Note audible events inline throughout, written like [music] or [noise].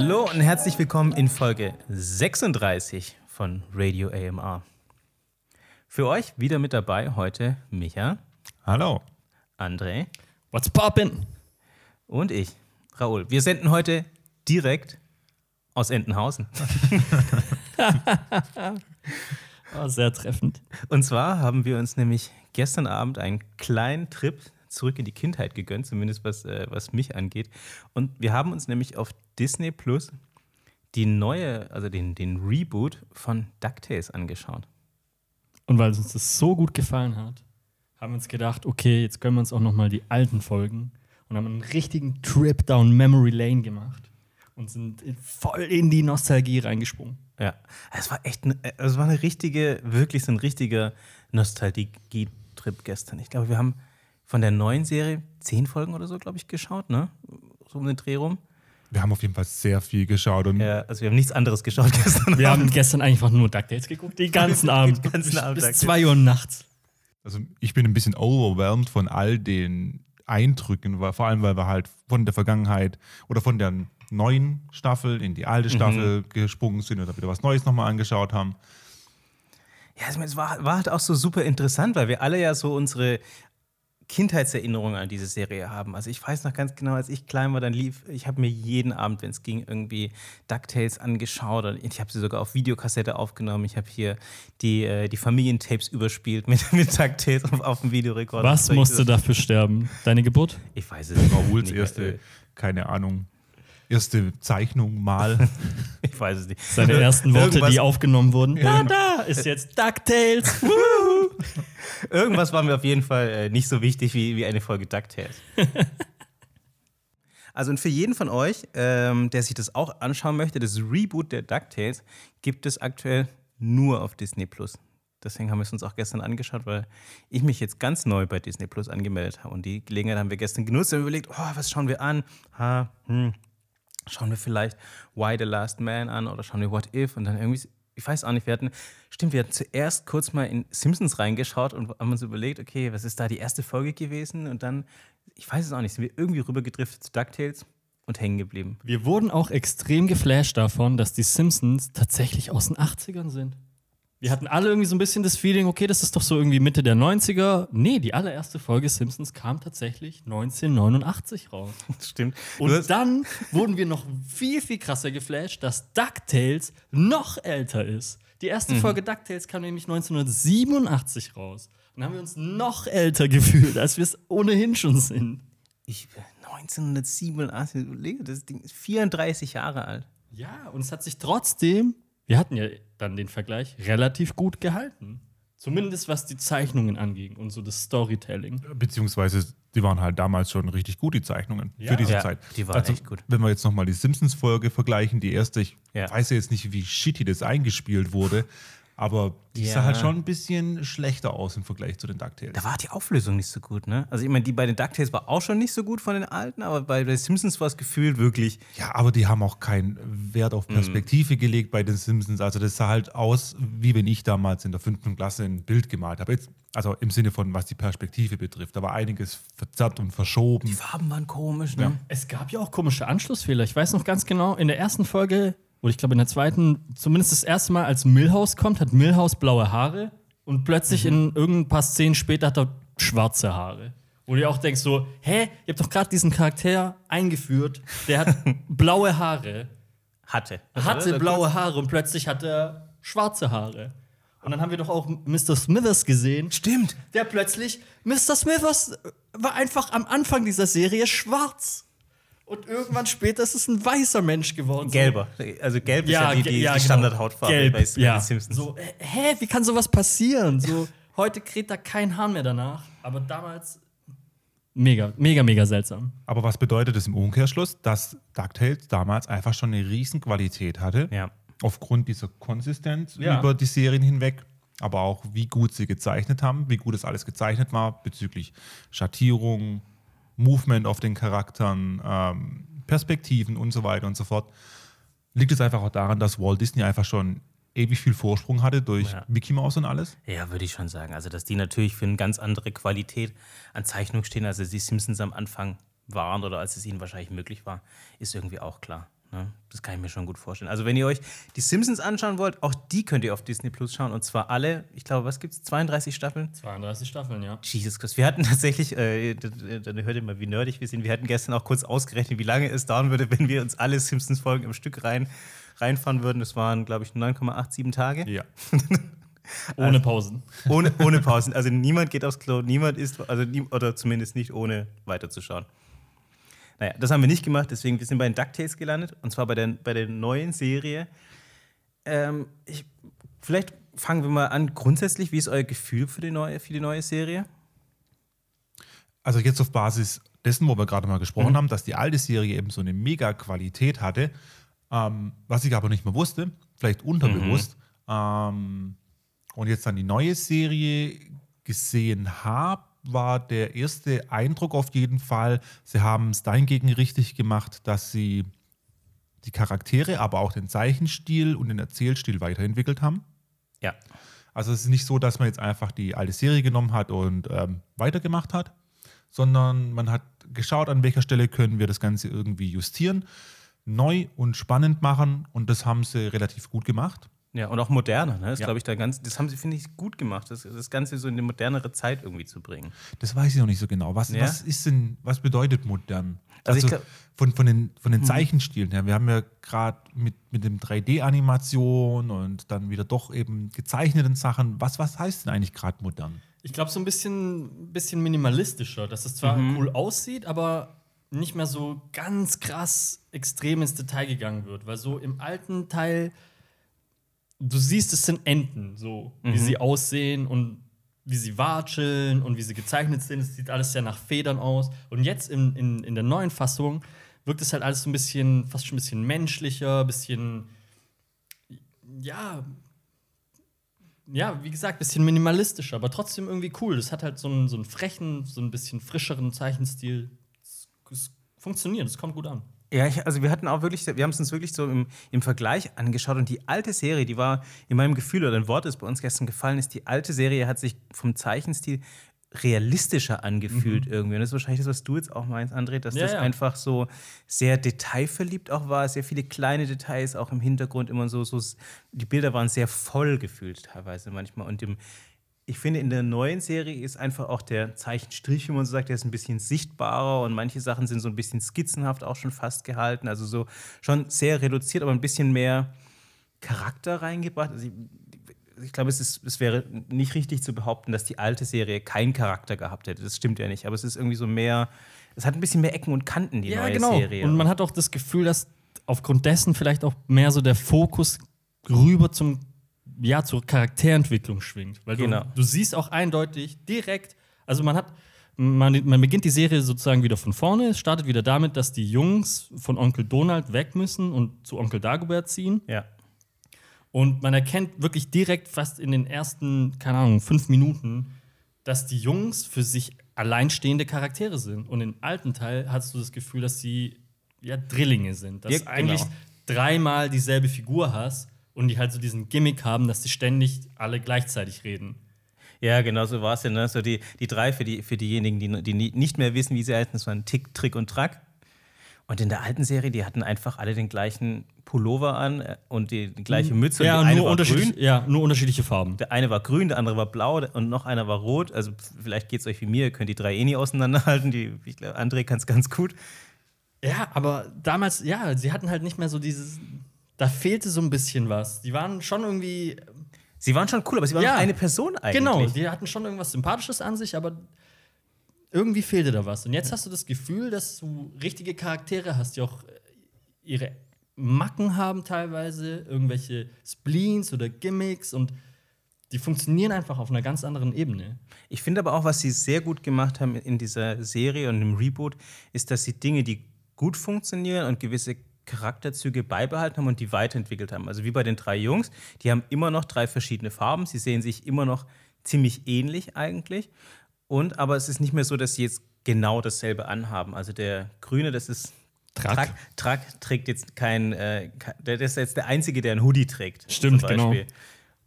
Hallo und herzlich willkommen in Folge 36 von Radio AMR. Für euch wieder mit dabei heute Micha, Hallo. André What's poppin'? und ich, Raoul. Wir senden heute direkt aus Entenhausen. [laughs] Oh, sehr treffend. Und zwar haben wir uns nämlich gestern Abend einen kleinen Trip zurück in die Kindheit gegönnt, zumindest was, äh, was mich angeht. Und wir haben uns nämlich auf Disney Plus die neue, also den, den Reboot von DuckTales angeschaut. Und weil uns das so gut gefallen hat, haben wir uns gedacht, okay, jetzt können wir uns auch noch mal die alten Folgen und haben einen richtigen Trip down Memory Lane gemacht und sind in- voll in die Nostalgie reingesprungen. Ja, es war echt, ne- es war eine richtige, wirklich so ein richtiger Nostalgie-Trip gestern. Ich glaube, wir haben von der neuen Serie zehn Folgen oder so, glaube ich, geschaut, ne? So um den Dreh rum. Wir haben auf jeden Fall sehr viel geschaut und Ja, also wir haben nichts anderes geschaut [laughs] gestern. Wir haben gestern einfach nur DuckTales geguckt, den ganzen [laughs] Abend. Den ganzen bis, Abend bis DuckTales. 2 Uhr nachts. also ich bin ein bisschen overwhelmed von all den Eindrücken, weil, vor allem weil wir halt von der Vergangenheit oder von der neuen Staffel in die alte Staffel gesprungen sind oder wieder was Neues nochmal angeschaut haben. Ja, also es war, war halt auch so super interessant, weil wir alle ja so unsere Kindheitserinnerungen an diese Serie haben. Also ich weiß noch ganz genau, als ich klein war, dann lief, ich habe mir jeden Abend, wenn es ging, irgendwie DuckTales angeschaut und ich habe sie sogar auf Videokassette aufgenommen. Ich habe hier die, äh, die Familientapes überspielt mit, [laughs] mit DuckTales auf, auf dem Videorekorder. Was musste dafür sterben? Deine Geburt? Ich weiß es nicht. Rauls Nicht, erste, äh, keine Ahnung, erste Zeichnung mal. [laughs] Ich weiß es nicht. Seine ersten Worte, Irgendwas- die aufgenommen wurden. Ja, Da, da ist jetzt DuckTales. [laughs] [laughs] Irgendwas war mir auf jeden Fall äh, nicht so wichtig wie, wie eine Folge DuckTales. [laughs] also und für jeden von euch, ähm, der sich das auch anschauen möchte, das Reboot der DuckTales gibt es aktuell nur auf Disney Plus. Deswegen haben wir es uns auch gestern angeschaut, weil ich mich jetzt ganz neu bei Disney Plus angemeldet habe. Und die Gelegenheit haben wir gestern genutzt und überlegt, oh, was schauen wir an? Ha, hm, schauen wir vielleicht Why the Last Man an oder schauen wir What If und dann irgendwie, ich weiß auch nicht, wir hatten, stimmt, wir hatten zuerst kurz mal in Simpsons reingeschaut und haben uns überlegt, okay, was ist da die erste Folge gewesen und dann, ich weiß es auch nicht, sind wir irgendwie rübergedriftet zu DuckTales und hängen geblieben. Wir wurden auch extrem geflasht davon, dass die Simpsons tatsächlich aus den 80ern sind. Wir hatten alle irgendwie so ein bisschen das Feeling, okay, das ist doch so irgendwie Mitte der 90er. Nee, die allererste Folge Simpsons kam tatsächlich 1989 raus. [laughs] Stimmt. Und dann wurden wir noch viel, viel krasser geflasht, dass DuckTales noch älter ist. Die erste Mhm. Folge DuckTales kam nämlich 1987 raus. Und dann haben wir uns noch älter gefühlt, als wir es ohnehin schon sind. ich, 1987, überlege, das Ding ist 34 Jahre alt. Ja, und es hat sich trotzdem, wir hatten ja dann den Vergleich, relativ gut gehalten. Zumindest was die Zeichnungen anging und so das Storytelling. Beziehungsweise die waren halt damals schon richtig gut, die Zeichnungen Ja. für diese Ja, Zeit. die waren echt gut. Wenn wir jetzt nochmal die Simpsons-Folge vergleichen, die erste, ich Ja. weiß ja jetzt nicht, wie shitty das eingespielt wurde, aber die Ja. sah halt schon ein bisschen schlechter aus im Vergleich zu den DuckTales. Da war die Auflösung nicht so gut, ne? Also ich meine, die bei den DuckTales war auch schon nicht so gut von den alten, aber bei den Simpsons war es gefühlt wirklich Ja, aber die haben auch keinen Wert Mhm. auf Perspektive gelegt bei den Simpsons. Also das sah halt aus, wie wenn ich damals in der fünften Klasse ein Bild gemalt habe. Jetzt, also im Sinne von, was die Perspektive betrifft. Da war einiges verzerrt und verschoben. Die Farben waren komisch, ne? Ja. Es gab ja auch komische Anschlussfehler. Ich weiß noch ganz genau, in der ersten Folge, oder ich glaube in der zweiten, zumindest das erste Mal, als Milhouse kommt, hat Milhouse blaue Haare und plötzlich in irgendein paar Szenen später hat er schwarze Haare. Wo du auch denkst so, hä, ihr habt doch gerade diesen Charakter eingeführt, der hat [laughs] blaue Haare, Hatte. hatte Oder? blaue Haare und plötzlich hat er schwarze Haare. Und dann haben wir doch auch Mr. Smithers gesehen, Stimmt. der plötzlich, Mr. Smithers war einfach am Anfang dieser Serie schwarz. Und irgendwann später ist es ein weißer Mensch geworden. Gelber. Also gelb ist ja, die, die, ge- ja, die genau. Standardhautfarbe Gelb, bei, ja. den Simpsons. So, äh, hä, wie kann sowas passieren? So, heute kräht da kein Hahn mehr danach. Aber damals mega, mega, mega seltsam. Aber was bedeutet das im Umkehrschluss? Dass DuckTales damals einfach schon eine riesen Qualität hatte. Ja. Aufgrund dieser Konsistenz Ja. über die Serien hinweg. Aber auch, wie gut sie gezeichnet haben, wie gut es alles gezeichnet war bezüglich Schattierung, Movement auf den Charakteren, ähm, Perspektiven und so weiter und so fort. Liegt es einfach auch daran, dass Walt Disney einfach schon ewig viel Vorsprung hatte durch Ja. Mickey Mouse und alles? Ja, würde ich schon sagen. Also, dass die natürlich für eine ganz andere Qualität an Zeichnung stehen, als die Simpsons am Anfang waren oder als es ihnen wahrscheinlich möglich war, ist irgendwie auch klar. Ne? Das kann ich mir schon gut vorstellen. Also, wenn ihr euch die Simpsons anschauen wollt, auch die könnt ihr auf Disney Plus schauen. Und zwar alle, ich glaube, was gibt es? 32 Staffeln? 32 Staffeln, ja. Jesus Christ. Wir hatten tatsächlich, äh, dann hört ihr mal, wie nerdig wir sind. Wir hatten gestern auch kurz ausgerechnet, wie lange es dauern würde, wenn wir uns alle Simpsons-Folgen im Stück rein, reinfahren würden. Das waren, glaube ich, 9,87 Tage. Ja. [laughs] Ohne Pausen. Ohne, ohne Pausen. Also niemand geht aufs Klo, niemand isst, also nie, oder zumindest nicht ohne weiterzuschauen. Naja, das haben wir nicht gemacht, deswegen wir sind bei den DuckTales gelandet und zwar bei der, bei der neuen Serie. Ähm, ich, vielleicht fangen wir mal an. Grundsätzlich, wie ist euer Gefühl für die neue, für die neue Serie? Also jetzt auf Basis dessen, wo wir gerade mal gesprochen haben, dass die alte Serie eben so eine Mega-Qualität hatte, ähm, was ich aber nicht mehr wusste, vielleicht unterbewusst, ähm, und jetzt dann die neue Serie gesehen habe, war der erste Eindruck auf jeden Fall, sie haben es dahingegen richtig gemacht, dass sie die Charaktere, aber auch den Zeichenstil und den Erzählstil weiterentwickelt haben. Ja. Also es ist nicht so, dass man jetzt einfach die alte Serie genommen hat und ähm, weitergemacht hat, sondern man hat geschaut, an welcher Stelle können wir das Ganze irgendwie justieren, neu und spannend machen und das haben sie relativ gut gemacht. Ja, und auch moderner, ne? Das Ja. glaube ich da ganz, das haben sie, finde ich, gut gemacht, das, das Ganze so in eine modernere Zeit irgendwie zu bringen. Das weiß ich noch nicht so genau. Was, Ja? was ist denn, was bedeutet modern? Also Also, ich glaub- von, von den, von den Zeichenstilen her. Wir haben ja gerade mit, mit dem 3D-Animation und dann wieder doch eben gezeichneten Sachen. Was, was heißt denn eigentlich gerade modern? Ich glaube, so ein bisschen, bisschen minimalistischer, dass es zwar cool aussieht, aber nicht mehr so ganz krass extrem ins Detail gegangen wird. Weil so im alten Teil, du siehst, es sind Enten, so wie sie aussehen und wie sie watscheln und wie sie gezeichnet sind. Es sieht alles sehr nach Federn aus. Und jetzt in, in, in der neuen Fassung wirkt es halt alles so ein bisschen, fast schon ein bisschen menschlicher, ein bisschen, ja, ja, wie gesagt, bisschen minimalistischer, aber trotzdem irgendwie cool. Das hat halt so einen, so einen frechen, so ein bisschen frischeren Zeichenstil. Es funktioniert, es kommt gut an. Ja, ich, also wir hatten auch wirklich, wir haben es uns wirklich so im, im Vergleich angeschaut und die alte Serie, die war in meinem Gefühl oder ein Wort, das bei uns gestern gefallen ist, die alte Serie hat sich vom Zeichenstil realistischer angefühlt irgendwie. Und das ist wahrscheinlich das, was du jetzt auch meinst, André, dass Ja, das ja. einfach so sehr detailverliebt auch war, sehr viele kleine Details auch im Hintergrund immer so, so die Bilder waren sehr voll gefühlt teilweise manchmal und im ich finde, in der neuen Serie ist einfach auch der Zeichenstrich, wie man so sagt, der ist ein bisschen sichtbarer und manche Sachen sind so ein bisschen skizzenhaft auch schon fast gehalten. Also so schon sehr reduziert, aber ein bisschen mehr Charakter reingebracht. Also ich, ich glaube, es, ist, es wäre nicht richtig zu behaupten, dass die alte Serie keinen Charakter gehabt hätte. Das stimmt ja nicht. Aber es ist irgendwie so mehr, es hat ein bisschen mehr Ecken und Kanten, die neue Serie. genau. Und man hat auch das Gefühl, dass aufgrund dessen vielleicht auch mehr so der Fokus rüber zum ja, zur Charakterentwicklung schwingt. Weil Genau. du, du siehst auch eindeutig direkt, also man hat, man, man beginnt die Serie sozusagen wieder von vorne. Es startet wieder damit, dass die Jungs von Onkel Donald weg müssen und zu Onkel Dagobert ziehen. ja. Und man erkennt wirklich direkt fast in den ersten, keine Ahnung, fünf Minuten, dass die Jungs für sich alleinstehende Charaktere sind. Und im alten Teil hast du das Gefühl, dass sie ja Drillinge sind. Dass Ja, du eigentlich genau. dreimal dieselbe Figur hast und die halt so diesen Gimmick haben, dass die ständig alle gleichzeitig reden. Ja, genau so war es ja. Ne? So die, die drei für, die, für diejenigen, die, die nicht mehr wissen, wie sie heißen, das waren Tick, Trick und Track. Und in der alten Serie, die hatten einfach alle den gleichen Pullover an äh, und die, die gleiche Mütze. ja, und die eine nur grün. ja, nur unterschiedliche Farben. Der eine war grün, der andere war blau und noch einer war rot. Also vielleicht geht es euch wie mir, ihr könnt die drei eh nie auseinanderhalten. Die, ich glaube, André kann es ganz gut. Ja, aber damals, ja, sie hatten halt nicht mehr so dieses. Da fehlte so ein bisschen was. Die waren schon irgendwie Sie waren schon cool, aber sie waren Ja. eine Person eigentlich. Genau, die hatten schon irgendwas Sympathisches an sich, aber irgendwie fehlte da was. Und jetzt hast du das Gefühl, dass du richtige Charaktere hast, die auch äh, ihre Macken haben teilweise, irgendwelche Spleens oder Gimmicks und die funktionieren einfach auf einer ganz anderen Ebene. Ich finde aber auch, was sie sehr gut gemacht haben in dieser Serie und im Reboot, ist, dass sie Dinge, die gut funktionieren und gewisse Charakterzüge beibehalten haben und die weiterentwickelt haben. Also wie bei den drei Jungs, die haben immer noch drei verschiedene Farben. Sie sehen sich immer noch ziemlich ähnlich eigentlich. Und aber es ist nicht mehr so, dass sie jetzt genau dasselbe anhaben. Also der Grüne, das ist Track. Track, trägt jetzt kein, äh, der ist jetzt der Einzige, der einen Hoodie trägt. Stimmt, genau.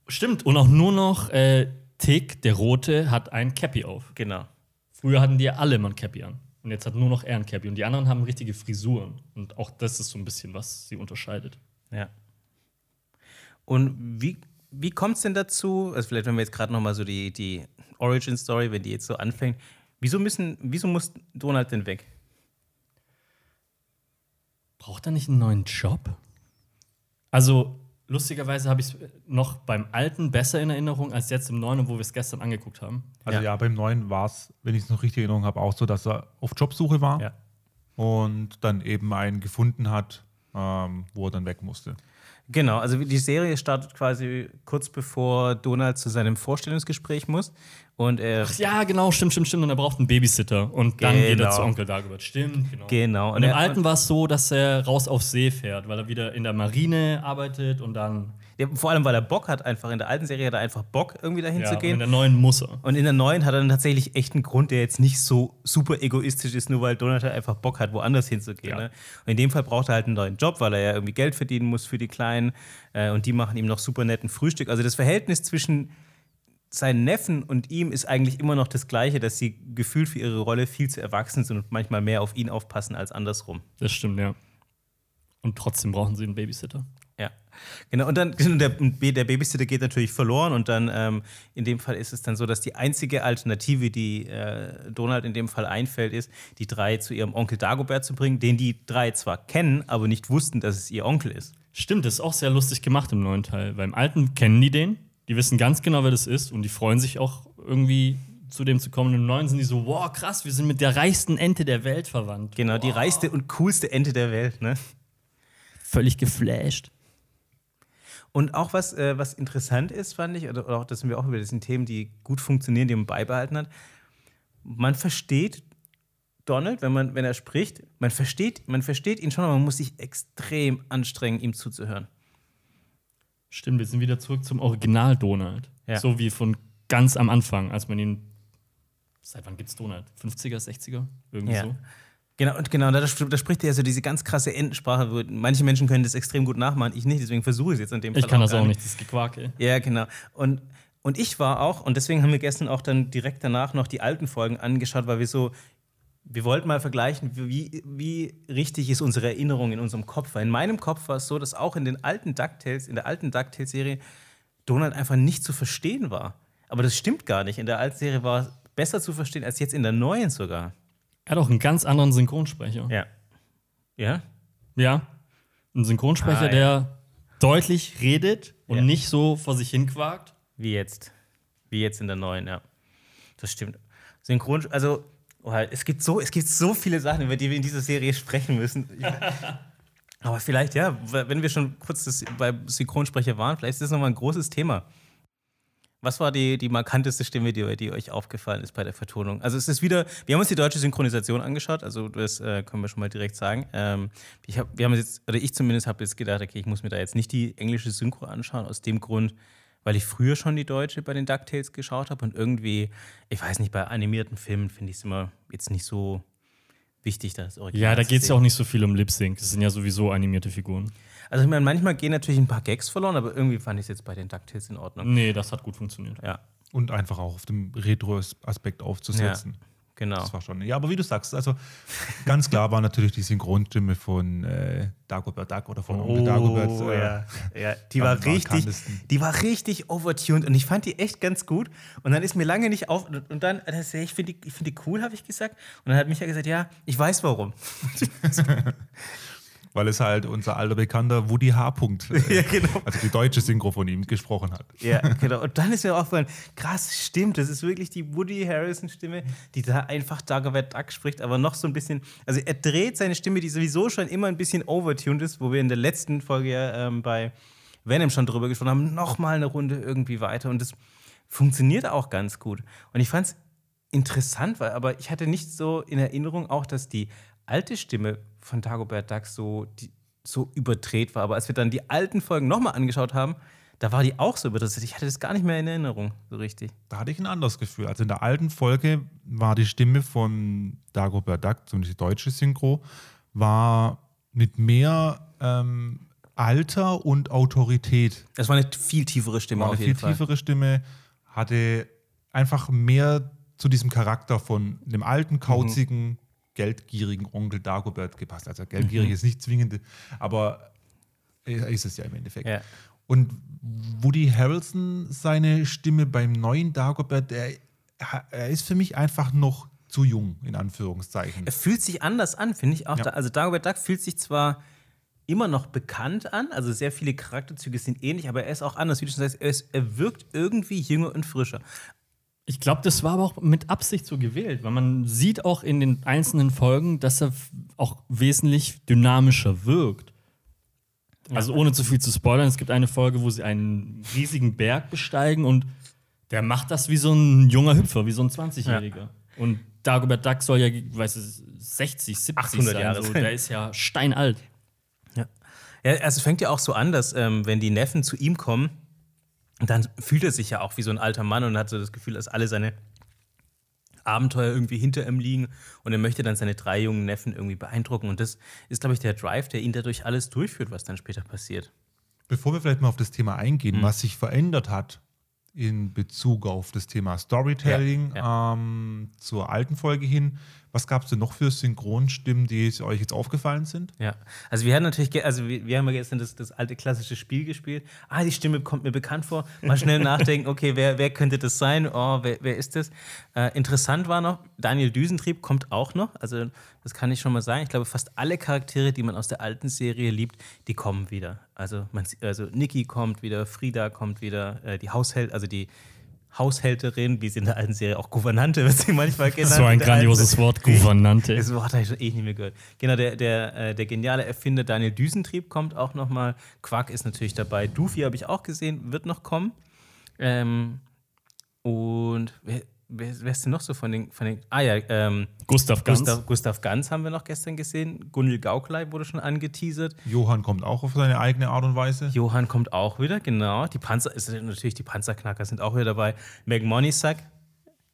Stimmt, und auch nur noch äh, Tick, der Rote, hat ein Cappy auf. Genau. Früher hatten die ja alle immer ein Cappy an. Und jetzt hat nur noch er ein Cappy. Und die anderen haben richtige Frisuren. Und auch das ist so ein bisschen, was sie unterscheidet. Ja. Und wie, wie kommt es denn dazu? Also, vielleicht, wenn wir jetzt gerade nochmal so die, die Origin-Story, wenn die jetzt so anfängt, wieso, müssen, wieso muss Donald denn weg? Braucht er nicht einen neuen Job? Also, lustigerweise habe ich es noch beim alten besser in Erinnerung als jetzt im neuen, wo wir es gestern angeguckt haben. Also Ja. ja, beim neuen war es, wenn ich es noch richtig in Erinnerung habe, auch so, dass er auf Jobsuche war Ja. und dann eben einen gefunden hat, ähm, wo er dann weg musste. Genau, also die Serie startet quasi kurz bevor Donald zu seinem Vorstellungsgespräch muss. Und er. Ach ja, genau, stimmt, stimmt, stimmt. Und er braucht einen Babysitter. Und dann geht er Genau. zu Onkel Dagobert. Stimmt, genau. Genau. Und im er, Alten war es so, dass er raus auf See fährt, weil er wieder in der Marine arbeitet und dann. Ja, vor allem, weil er Bock hat, einfach in der alten Serie hat er einfach Bock, irgendwie dahin Ja, zu und in gehen. der neuen muss er. Und in der neuen hat er dann tatsächlich echt einen Grund, der jetzt nicht so super egoistisch ist, nur weil Donald halt einfach Bock hat, woanders hinzugehen. Ja. Ne? Und in dem Fall braucht er halt einen neuen Job, weil er ja irgendwie Geld verdienen muss für die Kleinen. Äh, und die machen ihm noch super netten Frühstück. Also das Verhältnis zwischen seinen Neffen und ihm ist eigentlich immer noch das gleiche, dass sie gefühlt für ihre Rolle viel zu erwachsen sind und manchmal mehr auf ihn aufpassen als andersrum. Das stimmt, ja. Und trotzdem brauchen sie einen Babysitter. Genau. Und dann [laughs] der, der Babysitter geht natürlich verloren und dann ähm, in dem Fall ist es dann so, dass die einzige Alternative, die äh, Donald in dem Fall einfällt, ist, die drei zu ihrem Onkel Dagobert zu bringen, den die drei zwar kennen, aber nicht wussten, dass es ihr Onkel ist. Stimmt, das ist auch sehr lustig gemacht im neuen Teil. Weil im alten kennen die den, die wissen ganz genau, wer das ist und die freuen sich auch irgendwie zu dem zu kommen. Im neuen sind die so, wow, krass, wir sind mit der reichsten Ente der Welt verwandt. Genau, die reichste und coolste Ente der Welt. Ne? Völlig geflasht. Und auch was, äh, was interessant ist, fand ich, oder auch, das sind wir auch über das sind Themen, die gut funktionieren, die man beibehalten hat. Man versteht Donald, wenn, man, wenn er spricht, man versteht, man versteht ihn schon, aber man muss sich extrem anstrengen, ihm zuzuhören. Stimmt, wir sind wieder zurück zum Original Donald. Ja. So wie von ganz am Anfang, als man ihn. Seit wann gibt's Donald? 50er, 60er? Irgendwie Ja. so. Genau, und genau, da, da spricht er ja so diese ganz krasse Entensprache. wo Manche Menschen können das extrem gut nachmachen, ich nicht, deswegen versuche ich es jetzt in dem Fall. Ich kann das gar auch nicht, das Gequake. Ja, genau. Und, und ich war auch, und deswegen haben wir gestern auch dann direkt danach noch die alten Folgen angeschaut, weil wir so, wir wollten mal vergleichen, wie, wie richtig ist unsere Erinnerung in unserem Kopf. Weil in meinem Kopf war es so, dass auch in den alten DuckTales, in der alten DuckTales-Serie, Donald einfach nicht zu verstehen war. Aber das stimmt gar nicht. In der alten Serie war es besser zu verstehen als jetzt in der neuen sogar. Er hat auch einen ganz anderen Synchronsprecher. Ja. Ja? Ja. Ein Synchronsprecher, Ah, ja. der deutlich redet und Ja. nicht so vor sich hin quakt. Wie jetzt. Wie jetzt in der neuen, ja. Das stimmt. Synchron, also, oh, es, gibt so, es gibt so viele Sachen, über die wir in dieser Serie sprechen müssen. [laughs] Aber vielleicht, ja, wenn wir schon kurz das, bei Synchronsprecher waren, vielleicht ist das nochmal ein großes Thema. Was war die, die markanteste Stimme, die, die euch aufgefallen ist bei der Vertonung? Also es ist wieder, wir haben uns die deutsche Synchronisation angeschaut, also das äh, können wir schon mal direkt sagen. Ähm, ich hab, wir haben jetzt, oder ich zumindest habe jetzt gedacht, okay, ich muss mir da jetzt nicht die englische Synchro anschauen, aus dem Grund, weil ich früher schon die deutsche bei den DuckTales geschaut habe und irgendwie, ich weiß nicht, bei animierten Filmen finde ich es immer jetzt nicht so wichtig, das Original Ja, da geht es ja auch nicht so viel um Lip Sync. Das sind ja sowieso animierte Figuren. Also ich meine, manchmal gehen natürlich ein paar Gags verloren, aber irgendwie fand ich es jetzt bei den DuckTales in Ordnung. Nee, das hat gut funktioniert. Ja, Und einfach auch auf dem Retro-Aspekt aufzusetzen. genau. Das war schon. Ja, aber wie du sagst, also ganz klar war natürlich die Synchronstimme von äh, Dagobert Duck oder von Onkel Dagobert. Äh, Oh, ja. ja, die war richtig, die war richtig overtuned und ich fand die echt ganz gut. Und dann ist mir lange nicht auf und dann, das, ich finde die, ich find die cool, habe ich gesagt. Und dann hat Micha gesagt, ja, ich weiß warum. [laughs] [laughs] Weil es halt unser alter Bekannter Woody H. Punkt, [laughs] äh, Ja, genau. also die deutsche Synchro von ihm gesprochen hat. Ja, [laughs] genau. Und dann ist mir aufgefallen, krass, stimmt, das ist wirklich die Woody Harrison-Stimme, die da einfach Dagobert Duck spricht, aber noch so ein bisschen, also er dreht seine Stimme, die sowieso schon immer ein bisschen overtuned ist, wo wir in der letzten Folge ja ähm, bei Venom schon drüber gesprochen haben, nochmal eine Runde irgendwie weiter und das funktioniert auch ganz gut. Und ich fand es interessant, weil, aber ich hatte nicht so in Erinnerung auch, dass die alte Stimme von Dagobert Duck so, die, so überdreht war. Aber als wir dann die alten Folgen nochmal angeschaut haben, da war die auch so überdreht. Ich hatte das gar nicht mehr in Erinnerung, so richtig. Da hatte ich ein anderes Gefühl. Also in der alten Folge war die Stimme von Dagobert Duck, zumindest die deutsche Synchro, war mit mehr ähm, Alter und Autorität. Das war eine viel tiefere Stimme War auf eine jeden viel Fall. tiefere Stimme, hatte einfach mehr zu diesem Charakter von dem alten, kauzigen geldgierigen Onkel Dagobert gepasst. Also geldgierig Mhm. ist nicht zwingend, aber er ist es ja im Endeffekt. Ja. Und Woody Harrelson, seine Stimme beim neuen Dagobert, er, er ist für mich einfach noch zu jung, in Anführungszeichen. Er fühlt sich anders an, finde ich auch. Ja. Da, also Dagobert Duck fühlt sich zwar immer noch bekannt an, also sehr viele Charakterzüge sind ähnlich, aber er ist auch anders. Wie du schon sagst, er, ist, er wirkt irgendwie jünger und frischer. Ich glaube, das war aber auch mit Absicht so gewählt, weil man sieht auch in den einzelnen Folgen, dass er auch wesentlich dynamischer wirkt. Also ohne zu viel zu spoilern, es gibt eine Folge, wo sie einen riesigen Berg besteigen und der macht das wie so ein junger Hüpfer, wie so ein 20-Jähriger. Und Dagobert Duck soll ja, weiß es, 60, 70 800 sein. Jahre so. Der ist ja steinalt. Ja. ja, also es fängt ja auch so an, dass ähm, wenn die Neffen zu ihm kommen, dann fühlt er sich ja auch wie so ein alter Mann und hat so das Gefühl, dass alle seine Abenteuer irgendwie hinter ihm liegen und er möchte dann seine drei jungen Neffen irgendwie beeindrucken. Und das ist, glaube ich, der Drive, der ihn dadurch alles durchführt, was dann später passiert. Bevor wir vielleicht mal auf das Thema eingehen, Mhm. was sich verändert hat in Bezug auf das Thema Storytelling Ja, Ähm, zur alten Folge hin, was gab es denn noch für Synchronstimmen, die euch jetzt aufgefallen sind? Ja, also wir hatten natürlich, also wir, wir haben ja gestern das, das alte klassische Spiel gespielt. Ah, die Stimme kommt mir bekannt vor. Mal schnell [laughs] nachdenken, okay, wer, wer könnte das sein? Oh, wer, wer ist das? Äh, interessant war noch, Daniel Düsentrieb kommt auch noch. Also das kann ich schon mal sagen. Ich glaube, fast alle Charaktere, die man aus der alten Serie liebt, die kommen wieder. Also, man, also Niki kommt wieder, Frieda kommt wieder, äh, die Haushält, also die Haushälterin, wie sie in der alten Serie auch Gouvernante [laughs] wird sie manchmal genannt. So ein grandioses Wort, [laughs] Gouvernante. das Wort habe ich schon ewig nicht mehr gehört. Genau, der, der, äh, der geniale Erfinder Daniel Düsentrieb kommt auch noch mal. Quark ist natürlich dabei. Doofy habe ich auch gesehen, wird noch kommen. Ähm, und wer, wer, ist denn noch so von den, von den Ah ja, ähm, Gustav Ganz. Gustav, Gustav Ganz haben wir noch gestern gesehen. Gunil Gauklei wurde schon angeteasert. Johann kommt auch auf seine eigene Art und Weise. Johann kommt auch wieder, genau. Die Panzer, ist natürlich die Panzerknacker sind auch wieder dabei. Meg Monisak.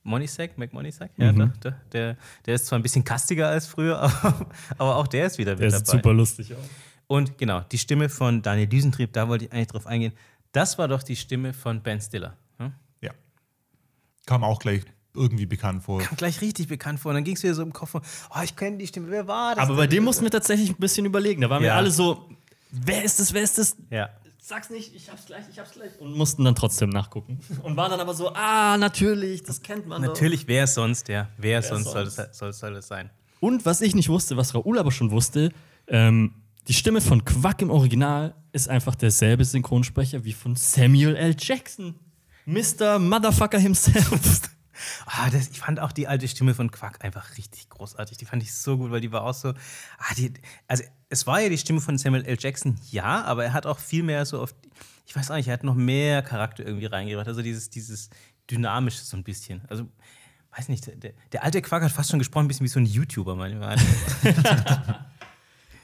Monisak, Meg Monisak, ja, Mhm. doch, der, der ist zwar ein bisschen kastiger als früher, [laughs] aber, aber auch der ist wieder Der mit sieht dabei. super lustig aus. Und genau, die Stimme von Daniel Düsentrieb, da wollte ich eigentlich drauf eingehen. Das war doch die Stimme von Ben Stiller. Kam auch gleich irgendwie bekannt vor. Kam gleich richtig bekannt vor. Und dann ging es wieder so im Kopf von, oh, ich kenne die Stimme, wer war das? Aber bei dem mussten wir tatsächlich ein bisschen überlegen. Da waren wir Ja. alle so, wer ist das, wer ist das? Ja. Sag's nicht, ich hab's gleich, ich hab's gleich. Und mussten dann trotzdem nachgucken. Und waren dann aber so, ah, natürlich, das kennt man Natürlich, wer sonst, ja. Wer, sonst, Soll, sonst? das, soll, soll das sein? doch. Und was ich nicht wusste, was Raoul aber schon wusste, ähm, die Stimme von Quack im Original ist einfach derselbe Synchronsprecher wie von Samuel L. Jackson. Mr. Motherfucker himself. [laughs] Ah, das, ich fand auch die alte Stimme von Quack einfach richtig großartig. Die fand ich so gut, weil die war auch so. Ah, die, also, es war ja die Stimme von Samuel L. Jackson, ja, aber er hat auch viel mehr so auf. Ich weiß auch nicht, er hat noch mehr Charakter irgendwie reingebracht. Also dieses, dieses Dynamische so ein bisschen. Also, weiß nicht, der, der alte Quack hat fast schon gesprochen, ein bisschen wie so ein YouTuber manchmal. [laughs]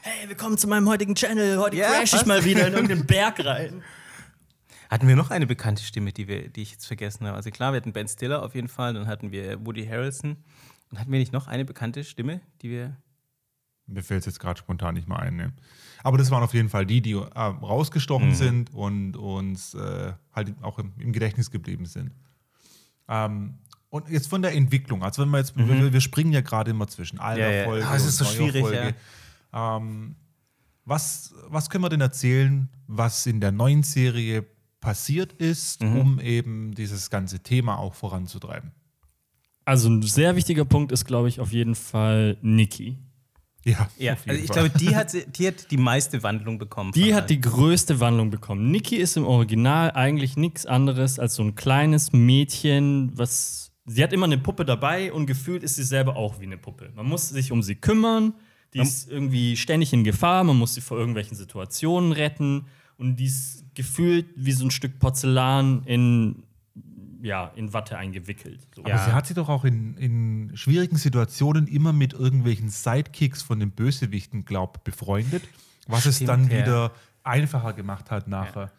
hey, willkommen zu meinem heutigen Channel. Heute Ja, crash ich mal wieder in irgendeinen Berg rein. Hatten wir noch eine bekannte Stimme, die, wir, die ich jetzt vergessen habe? Also klar, wir hatten Ben Stiller auf jeden Fall, dann hatten wir Woody Harrelson. Und hatten wir nicht noch eine bekannte Stimme, die wir. Mir fällt es jetzt gerade spontan nicht mal ein. Ne? Aber das waren auf jeden Fall die, die äh, rausgestochen Mhm. sind und uns äh, halt auch im, im Gedächtnis geblieben sind. Ähm, und jetzt von der Entwicklung, also wenn wir jetzt, wir, wir springen ja gerade immer zwischen alter Mhm. Ja, ja. Folge Ah, es ist so schwierig, Folge. Ähm, was, was können wir denn erzählen, was in der neuen Serie passiert ist, Mhm. um eben dieses ganze Thema auch voranzutreiben? Also ein sehr wichtiger Punkt ist, glaube ich, auf jeden Fall Nikki. Ja, Ja, auf jeden also ich Fall. glaube, die [laughs] hat, die hat die meiste Wandlung bekommen. Die hat die größte Wandlung bekommen. Nikki ist im Original eigentlich nichts anderes als so ein kleines Mädchen, was. Sie hat immer eine Puppe dabei und gefühlt ist sie selber auch wie eine Puppe. Man muss sich um sie kümmern, die ist irgendwie ständig in Gefahr, man muss sie vor irgendwelchen Situationen retten und die ist gefühlt wie so ein Stück Porzellan in, ja, in Watte eingewickelt. So. Ja. Aber sie hat sich doch auch in, in schwierigen Situationen immer mit irgendwelchen Sidekicks von den Bösewichten, glaub, befreundet, was es Stimmt, dann ja. wieder einfacher gemacht hat nachher.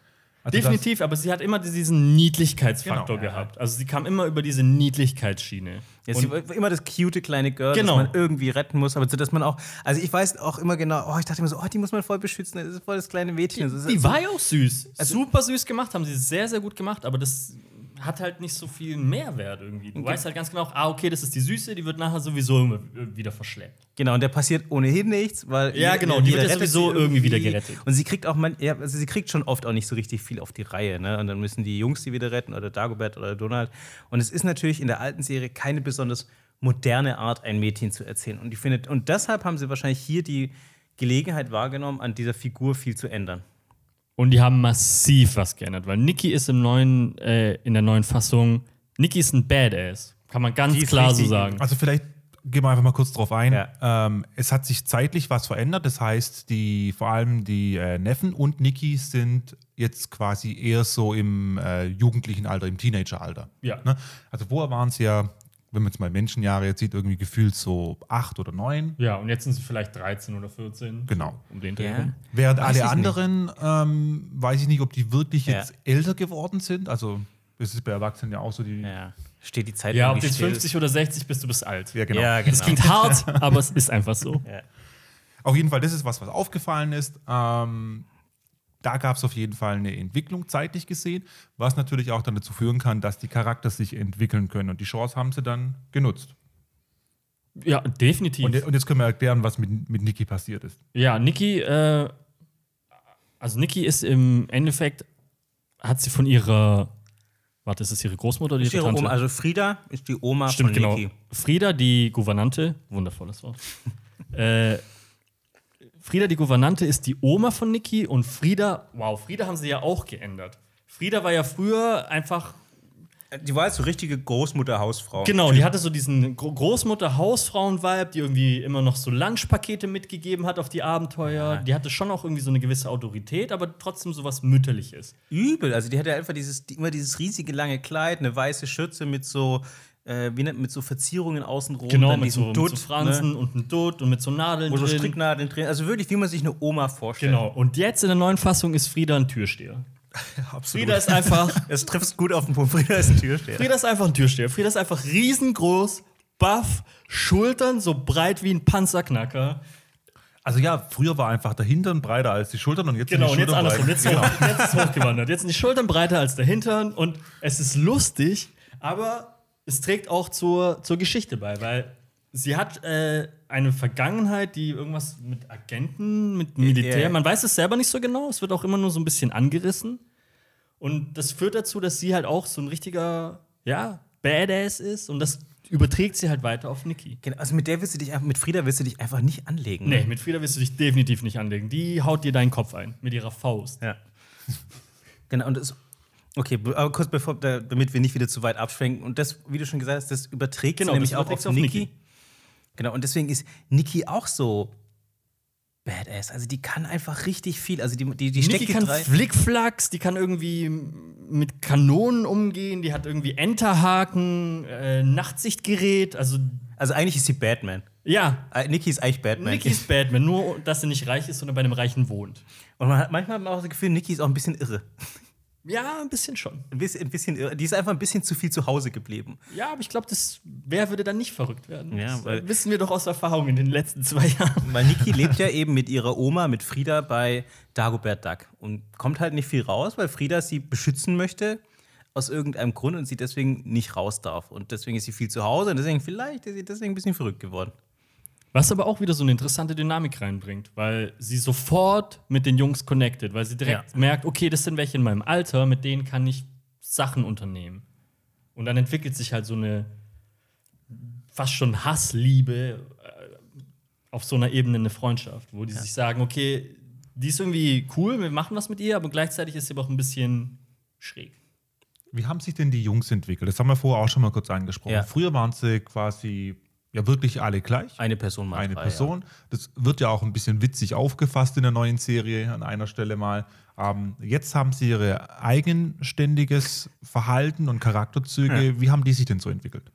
Also Definitiv, aber sie hat immer diesen Niedlichkeitsfaktor Genau. gehabt. Also sie kam immer über diese Niedlichkeitsschiene. Ja, sie war immer das cute kleine Girl, Genau. das man irgendwie retten muss, aber so, dass man auch, also ich weiß auch immer genau, oh, ich dachte immer so, oh, die muss man voll beschützen, das ist voll das kleine Mädchen. Ist Die so- war ja auch süß. Also- Super süß gemacht, haben sie sehr, sehr gut gemacht, aber das hat halt nicht so viel Mehrwert irgendwie. Du weißt halt ganz genau, ah, okay, das ist die Süße, die wird nachher sowieso immer wieder verschleppt. Genau, und der passiert ohnehin nichts, weil. Ja, genau, die wird ja sowieso sie irgendwie wieder gerettet. Und sie kriegt auch man, ja, also sie kriegt schon oft auch nicht so richtig viel auf die Reihe, ne? Und dann müssen die Jungs die wieder retten oder Dagobert oder Donald. Und es ist natürlich in der alten Serie keine besonders moderne Art, ein Mädchen zu erzählen. Und ich finde, und deshalb haben sie wahrscheinlich hier die Gelegenheit wahrgenommen, an dieser Figur viel zu ändern. Und die haben massiv was geändert, weil Nikki ist im neuen, äh, in der neuen Fassung, Nikki ist ein Badass. Kann man ganz klar so richtig- sagen. Also vielleicht gehen wir einfach mal kurz drauf ein. Ja. Ähm, es hat sich zeitlich was verändert. Das heißt, die, vor allem die äh, Neffen und Niki sind jetzt quasi eher so im äh, jugendlichen Alter, im Teenageralter. Ja. Ne? Also vorher waren es ja, wenn man jetzt mal Menschenjahre jetzt sieht, irgendwie gefühlt so acht oder neun. Ja, und jetzt sind sie vielleicht 13 oder 14. Genau. Um den Dreh Ja. Während Weiß alle anderen, ähm, weiß ich nicht, ob die wirklich Ja. jetzt älter geworden sind. Also das ist bei Erwachsenen ja auch so die. Ja. Steht die Zeit Ja, ob du jetzt still. 50 oder 60 bist, du bist alt. Ja, genau. Ja, Das genau. klingt hart, [laughs] aber es ist einfach so. Auf jeden Fall, das ist was, was aufgefallen ist. Ähm, da gab es auf jeden Fall eine Entwicklung zeitlich gesehen, was natürlich auch dann dazu führen kann, dass die Charakter sich entwickeln können. Und die Chance haben sie dann genutzt. Ja, definitiv. Und, und jetzt können wir erklären, was mit, mit Niki passiert ist. Ja, Niki, äh, also Niki ist im Endeffekt, hat sie von ihrer, warte, ist es ihre Großmutter oder ihre ihre Tante? Oma, also Frieda ist die Oma Stimmt, von genau. Niki. Frieda, die Gouvernante, wundervolles Wort. [laughs] äh, Frieda, die Gouvernante, ist die Oma von Niki und Frieda, wow, Frieda haben sie ja auch geändert. Frieda war ja früher einfach Die war jetzt so richtige Großmutter-Hausfrau. Genau, die hatte so diesen Gro- Großmutter-Hausfrauen-Vibe, die irgendwie immer noch so Lunchpakete mitgegeben hat auf die Abenteuer. Die hatte schon auch irgendwie so eine gewisse Autorität, aber trotzdem so was Mütterliches. Übel. Also die hatte einfach dieses, die, immer dieses riesige lange Kleid, eine weiße Schürze mit so, äh, wie nennt, mit so Verzierungen außenrum. Genau, dann mit so, mit Dutt, so Fransen Ne? und einem Dutt und mit so Nadeln so drin. Stricknadeln drin. Also wirklich, wie man sich eine Oma vorstellt. Genau, und jetzt in der neuen Fassung ist Frieda ein Türsteher. [laughs] Absolut. Frieda ist einfach, [laughs] Es trifft gut auf den Punkt. Frieda ist ein Türsteher. Frieda ist einfach ein Türsteher. Frieda ist einfach riesengroß, buff, Schultern so breit wie ein Panzerknacker. Also ja, früher war einfach der Hintern breiter als die Schultern und jetzt Genau, und sind die jetzt Schultern andersrum. breit. Jetzt, hoch, jetzt ist hochgewandert. Jetzt sind die Schultern breiter als der Hintern und es ist lustig, aber es trägt auch zur, zur Geschichte bei, weil sie hat äh, eine Vergangenheit, die irgendwas mit Agenten, mit Militär, man weiß es selber nicht so genau, es wird auch immer nur so ein bisschen angerissen. Und das führt dazu, dass sie halt auch so ein richtiger, ja, Badass ist und das überträgt sie halt weiter auf Nikki. Genau, also mit der willst du dich einfach, mit Frieda willst du dich einfach nicht anlegen. Nee, mit Frieda wirst du dich definitiv nicht anlegen. Die haut dir deinen Kopf ein mit ihrer Faust. Ja. genau, und das. Okay, be- aber kurz bevor, da, damit wir nicht wieder zu weit abschwenken. Und das, wie du schon gesagt hast, das überträgt Genau, nämlich das auch auf, auf Niki. Niki. Genau, und deswegen ist Niki auch so badass. Also die kann einfach richtig viel. Also die, die, die steckt Niki die kann drei. Flickflacks, die kann irgendwie mit Kanonen umgehen, die hat irgendwie Enterhaken, äh, Nachtsichtgerät, also Also eigentlich ist sie Batman. ja, Äh, Niki ist eigentlich Batman. Niki ist Batman, nur dass sie nicht reich ist, sondern bei einem Reichen wohnt. Und man hat, manchmal hat man auch das Gefühl, Niki ist auch ein bisschen irre. Ja, ein bisschen schon. Ein bisschen, ein bisschen irre. Die ist einfach ein bisschen zu viel zu Hause geblieben. Ja, aber ich glaube, wer würde dann nicht verrückt werden? Ja, das äh, wissen wir doch aus Erfahrung in den letzten zwei Jahren. Weil Niki lebt ja eben mit ihrer Oma, mit Frieda bei Dagobert Duck und kommt halt nicht viel raus, weil Frieda sie beschützen möchte aus irgendeinem Grund und sie deswegen nicht raus darf. Und deswegen ist sie viel zu Hause und deswegen vielleicht ist sie deswegen ein bisschen verrückt geworden. Was aber auch wieder so eine interessante Dynamik reinbringt, weil sie sofort mit den Jungs connected, weil sie direkt Ja. merkt, okay, das sind welche in meinem Alter, mit denen kann ich Sachen unternehmen. Und dann entwickelt sich halt so eine fast schon Hassliebe äh, auf so einer Ebene eine Freundschaft, wo die sich sagen, okay, die ist irgendwie cool, wir machen was mit ihr, aber gleichzeitig ist sie aber auch ein bisschen schräg. Wie haben sich denn die Jungs entwickelt? Das haben wir vorher auch schon mal kurz angesprochen. Ja. Früher waren sie quasi ja wirklich alle gleich. Eine Person mal eine frei, Person. Das wird ja auch ein bisschen witzig aufgefasst in der neuen Serie an einer Stelle mal. Ähm, jetzt haben sie ihre eigenständiges Verhalten und Charakterzüge. Wie haben die sich denn so entwickelt?